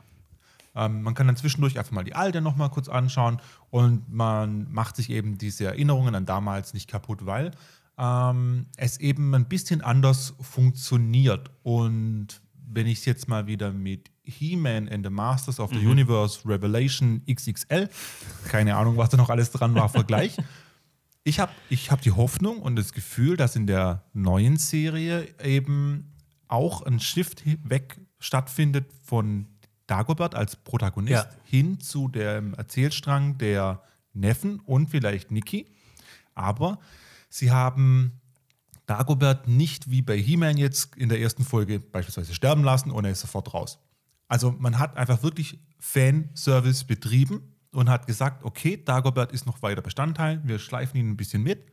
Ähm, man kann dann zwischendurch einfach mal die alte noch mal kurz anschauen und man macht sich eben diese Erinnerungen an damals nicht kaputt, weil ähm, es eben ein bisschen anders funktioniert. Und wenn ich es jetzt mal wieder mit He-Man and the Masters of the Universe Revelation XXL, keine Ahnung, was da noch alles dran war, vergleich. Ich habe ich hab die Hoffnung und das Gefühl, dass in der neuen Serie eben auch ein Shift weg stattfindet von Dagobert als Protagonist Ja. hin zu dem Erzählstrang der Neffen und vielleicht Niki. Aber sie haben Dagobert nicht wie bei He-Man jetzt in der ersten Folge beispielsweise sterben lassen und er ist sofort raus. Also man hat einfach wirklich Fanservice betrieben und hat gesagt, okay, Dagobert ist noch weiter Bestandteil, wir schleifen ihn ein bisschen mit,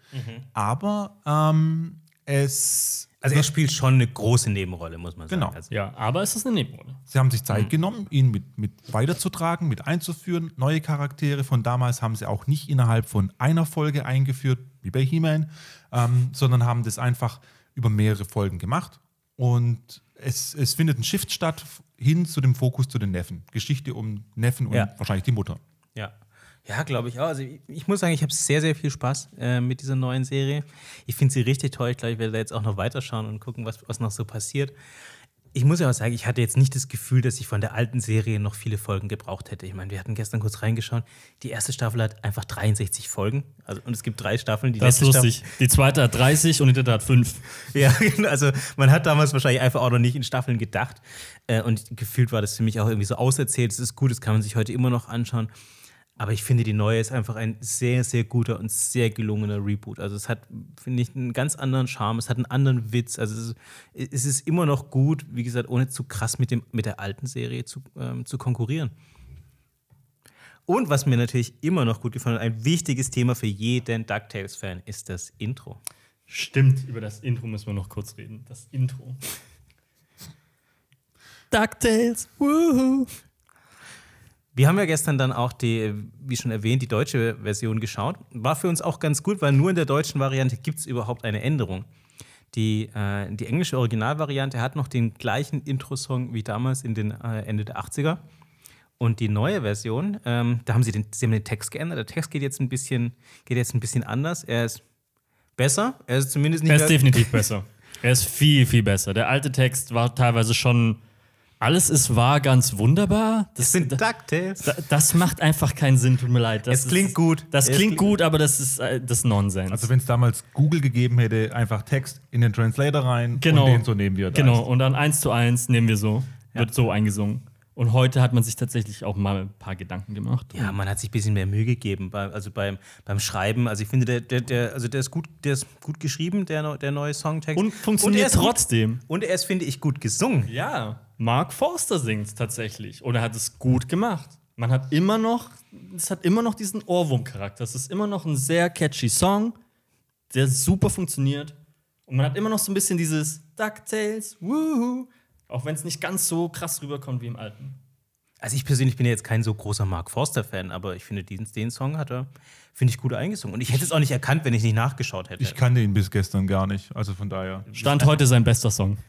aber ähm, es Also er spielt schon eine große Nebenrolle, muss man sagen. Genau. Also, Ja, aber es ist eine Nebenrolle. Sie haben sich Zeit genommen, ihn mit, mit weiterzutragen, mit einzuführen. Neue Charaktere von damals haben sie auch nicht innerhalb von einer Folge eingeführt, wie bei He-Man, ähm, sondern haben das einfach über mehrere Folgen gemacht. Und es, es findet ein Shift statt hin zu dem Fokus zu den Neffen. Geschichte um Neffen und Ja. wahrscheinlich die Mutter. Ja, glaube ich auch. Also ich, ich muss sagen, ich habe sehr, sehr viel Spaß äh, mit dieser neuen Serie. Ich finde sie richtig toll. Ich glaube, ich werde da jetzt auch noch weiterschauen und gucken, was, was noch so passiert. Ich muss ja auch sagen, ich hatte jetzt nicht das Gefühl, dass ich von der alten Serie noch viele Folgen gebraucht hätte. Ich meine, wir hatten gestern kurz reingeschaut. Die erste Staffel hat einfach 63 Folgen. Also, und es gibt drei Staffeln. Die Das ist lustig. Die zweite hat 30 und die dritte hat 5. Staffel, [laughs] ja, genau. also man hat damals wahrscheinlich einfach auch noch nicht in Staffeln gedacht. Äh, und gefühlt war das für mich auch irgendwie so auserzählt. Es ist gut, das kann man sich heute immer noch anschauen. Aber ich finde, die neue ist einfach ein sehr, sehr guter und sehr gelungener Reboot. Also es hat, finde ich, einen ganz anderen Charme, es hat einen anderen Witz. Also es ist, es ist immer noch gut, wie gesagt, ohne zu krass mit, dem, mit der alten Serie zu, ähm, zu konkurrieren. Und was mir natürlich immer noch gut gefallen hat, ein wichtiges Thema für jeden DuckTales-Fan, ist das Intro. Stimmt, über das Intro müssen wir noch kurz reden. Das Intro. DuckTales, wuhu. Wir haben ja gestern dann auch die, wie schon erwähnt, die deutsche Version geschaut. War für uns auch ganz gut, weil nur in der deutschen Variante gibt es überhaupt eine Änderung. Die, äh, die englische Originalvariante hat noch den gleichen Intro-Song wie damals in den äh, Ende der 80er. Und die neue Version, ähm, da haben sie, den, sie haben den Text geändert. Der Text geht jetzt ein bisschen, geht jetzt ein bisschen anders. Er ist besser. Er ist zumindest nicht Er ist definitiv besser. Er ist viel, viel besser. Der alte Text war teilweise schon. Alles ist wahr, ganz wunderbar. Das Das, sind da, DuckTales. das macht einfach keinen Sinn, tut mir leid. Das Es klingt ist, gut. Das Es klingt gut, aber das ist, äh, das Nonsens. Also wenn es damals Google gegeben hätte, einfach Text in den Translator rein Genau. und den so nehmen wir. Genau, und dann eins zu eins nehmen wir so. Wird so eingesungen. Und heute hat man sich tatsächlich auch mal ein paar Gedanken gemacht. Ja, man hat sich ein bisschen mehr Mühe gegeben, bei, also beim, beim Schreiben. Also ich finde, der, der, der, also der, ist, gut, der ist gut geschrieben, der, der neue Songtext. Und funktioniert er ist gut- trotzdem. Und er ist, finde ich, gut gesungen. Ja, Mark Forster singt tatsächlich. Und er hat es gut gemacht. Man hat immer noch, es hat immer noch diesen Ohrwurm-Charakter. Es ist immer noch ein sehr catchy Song, der super funktioniert. Und man hat immer noch so ein bisschen dieses DuckTales, wuhu. Auch wenn es nicht ganz so krass rüberkommt wie im alten. Also ich persönlich bin ja jetzt kein so großer Mark Forster-Fan, aber ich finde, den, den Song hat er, finde ich, gut eingesungen. Und ich hätte es auch nicht erkannt, wenn ich nicht nachgeschaut hätte. Ich kannte ihn bis gestern gar nicht. Also von daher. Stand heute sein bester Song. [laughs]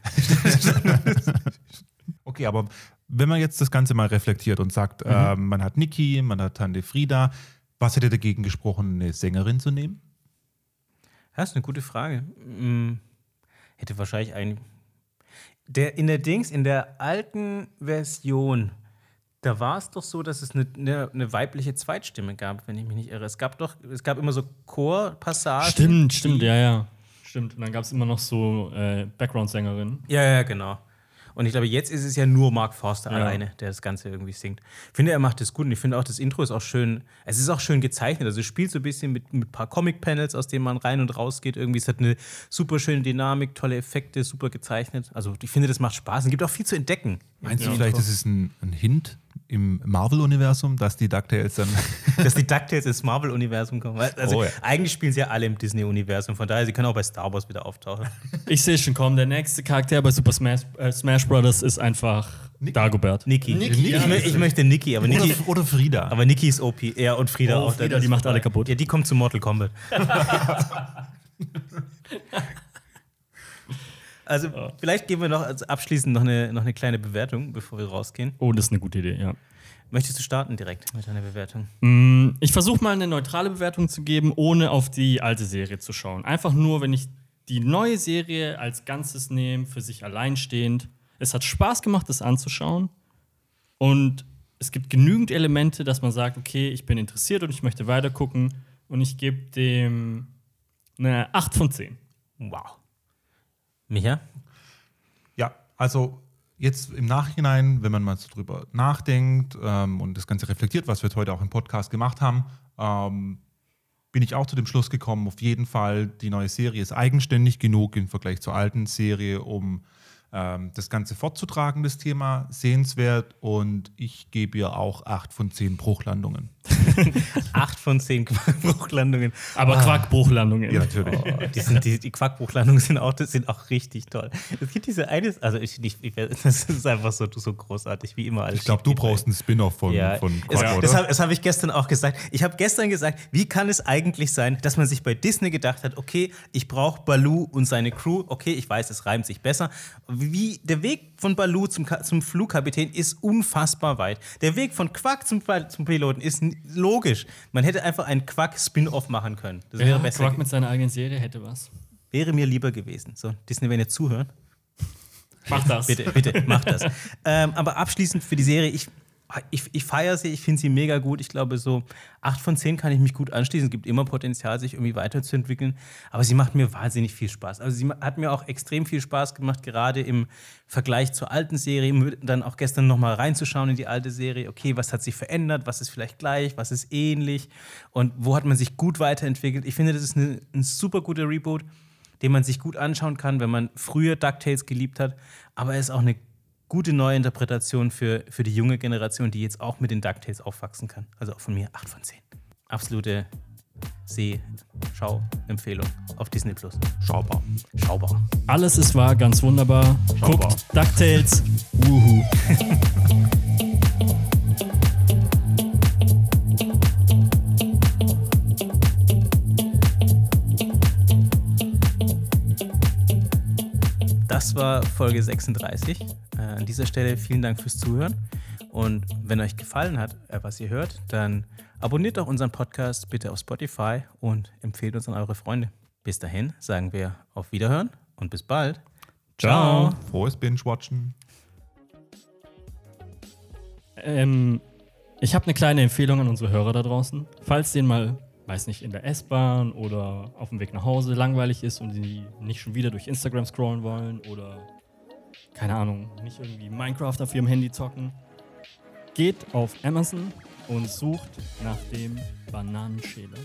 Okay, aber wenn man jetzt das Ganze mal reflektiert und sagt, ähm, man hat Niki, man hat Tante Frieda, was hätte dagegen gesprochen, eine Sängerin zu nehmen? Das ist eine gute Frage. Hm, hätte wahrscheinlich ein. Der, in der Dings, in der alten Version, da war es doch so, dass es eine, eine, eine weibliche Zweitstimme gab, wenn ich mich nicht irre. Es gab doch, es gab immer so Chorpassagen. Stimmt, stimmt, ja, ja. Stimmt. Und dann gab es immer noch so äh, Background-Sängerinnen. Ja, ja, genau. Und ich glaube, jetzt ist es ja nur Mark Forster Ja. alleine, der das Ganze irgendwie singt. Ich finde, er macht das gut und ich finde auch, das Intro ist auch schön. Es ist auch schön gezeichnet. Also, es spielt so ein bisschen mit, mit ein paar Comic-Panels, aus denen man rein und raus geht. Irgendwie, es hat eine super schöne Dynamik, tolle Effekte, super gezeichnet. Also, ich finde, das macht Spaß und gibt auch viel zu entdecken. Meinst du Ja. vielleicht, das ist ein, ein Hint im Marvel-Universum, dass die DuckTales dann. [laughs] dass die DuckTales ins Marvel-Universum kommen. Also, Oh ja. eigentlich spielen sie ja alle im Disney-Universum. Von daher, sie können auch bei Star Wars wieder auftauchen. [laughs] Ich sehe schon kommen, der nächste Charakter bei Super Smash, äh, Smash Bros. ist einfach Dagobert. Niki. Niki, ja, ich, mö- ich möchte Niki, aber Niki. oder, oder Frida. Aber Niki ist OP. Ja, und Frieda Oh, auch. Frieda, die macht alle kaputt. Ja, die kommt zu Mortal Kombat. [laughs] also, vielleicht geben wir noch als abschließend noch eine, noch eine kleine Bewertung, bevor wir rausgehen. Oh, das ist eine gute Idee, ja. Möchtest du starten direkt mit deiner Bewertung? Mm, Ich versuche mal eine neutrale Bewertung zu geben, ohne auf die alte Serie zu schauen. Einfach nur, wenn ich die neue Serie als Ganzes nehme, für sich alleinstehend. Es hat Spaß gemacht, das anzuschauen. Und es gibt genügend Elemente, dass man sagt, okay, ich bin interessiert und ich möchte weitergucken. Und ich gebe dem eine 8 von 10. Wow. Micha? Ja, also jetzt im Nachhinein, wenn man mal so drüber nachdenkt ähm, und das Ganze reflektiert, was wir heute auch im Podcast gemacht haben, ähm, bin ich auch zu dem Schluss gekommen, auf jeden Fall, die neue Serie ist eigenständig genug im Vergleich zur alten Serie, um ähm, das Ganze fortzutragen, das Thema, sehenswert und ich gebe ihr auch 8 von 10 Bruchlandungen. Acht von zehn Quackbruchlandungen. [laughs] [laughs] Aber Quarkbruchlandungen. Ja, natürlich. Oh, die, sind, die, die Quackbruchlandungen sind auch, das sind auch richtig toll. Es gibt diese eine, also ich, ich, ich, das ist einfach so, so großartig, wie immer alles. Ich glaube, du brauchst einen Spin-off von, Ja, von es, Quack, das oder? habe hab ich gestern auch gesagt. Ich habe gestern gesagt, wie kann es eigentlich sein, dass man sich bei Disney gedacht hat, okay, ich brauche Baloo und seine Crew. Okay, ich weiß, es reimt sich besser. Wie der Weg von Baloo zum, zum Flugkapitän ist unfassbar weit. Der Weg von Quack zum, zum Piloten ist logisch. Man hätte einfach einen Quack-Spin-Off machen können. Das wäre Ja, besser. Quark ge- mit seiner eigenen Serie hätte was. wäre mir lieber gewesen. So, Disney, wenn ihr zuhören. Mach das. Bitte, bitte, mach das. [laughs] ähm, aber abschließend für die Serie, ich, ich, ich feiere sie, ich finde sie mega gut. Ich glaube, so 8 von 10 kann ich mich gut anschließen. Es gibt immer Potenzial, sich irgendwie weiterzuentwickeln. Aber sie macht mir wahnsinnig viel Spaß. Also sie hat mir auch extrem viel Spaß gemacht, gerade im Vergleich zur alten Serie. Dann auch gestern nochmal reinzuschauen in die alte Serie. Okay, was hat sich verändert? Was ist vielleicht gleich? Was ist ähnlich? Und wo hat man sich gut weiterentwickelt? Ich finde, das ist eine, ein super guter Reboot den man sich gut anschauen kann, wenn man früher DuckTales geliebt hat. Aber er ist auch eine gute neue Interpretation für, für die junge Generation, die jetzt auch mit den DuckTales aufwachsen kann. Also auch von mir 8 von 10. Absolute Seh-Schau-Empfehlung auf Disney Plus. Schaubar. Schaubar. Alles ist wahr, ganz wunderbar. Schaubar. Guckt DuckTales. Wuhu. Das war Folge 36. An dieser Stelle vielen Dank fürs Zuhören. Und wenn euch gefallen hat, äh, was ihr hört, dann abonniert doch unseren Podcast bitte auf Spotify und empfehlt uns an eure Freunde. Bis dahin sagen wir auf Wiederhören und bis bald. Ciao. Frohes Binge-Watchen. Ähm, ich habe eine kleine Empfehlung an unsere Hörer da draußen. Falls denen mal, weiß nicht, in der S-Bahn oder auf dem Weg nach Hause langweilig ist und sie nicht schon wieder durch Instagram scrollen wollen oder keine Ahnung, nicht irgendwie Minecraft auf ihrem Handy zocken, geht auf Amazon und sucht nach dem Bananenschäler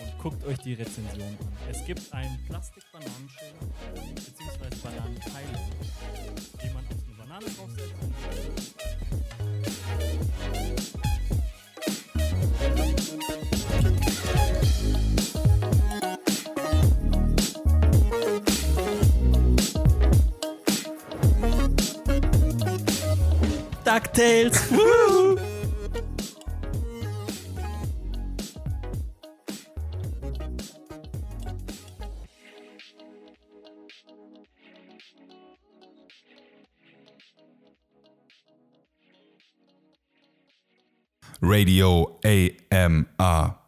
und guckt euch die Rezension an. Es gibt einen Plastik-Bananenschäler bzw. Bananenteile, die man auf eine Banane draufsetzt DuckTales. Radio AMR.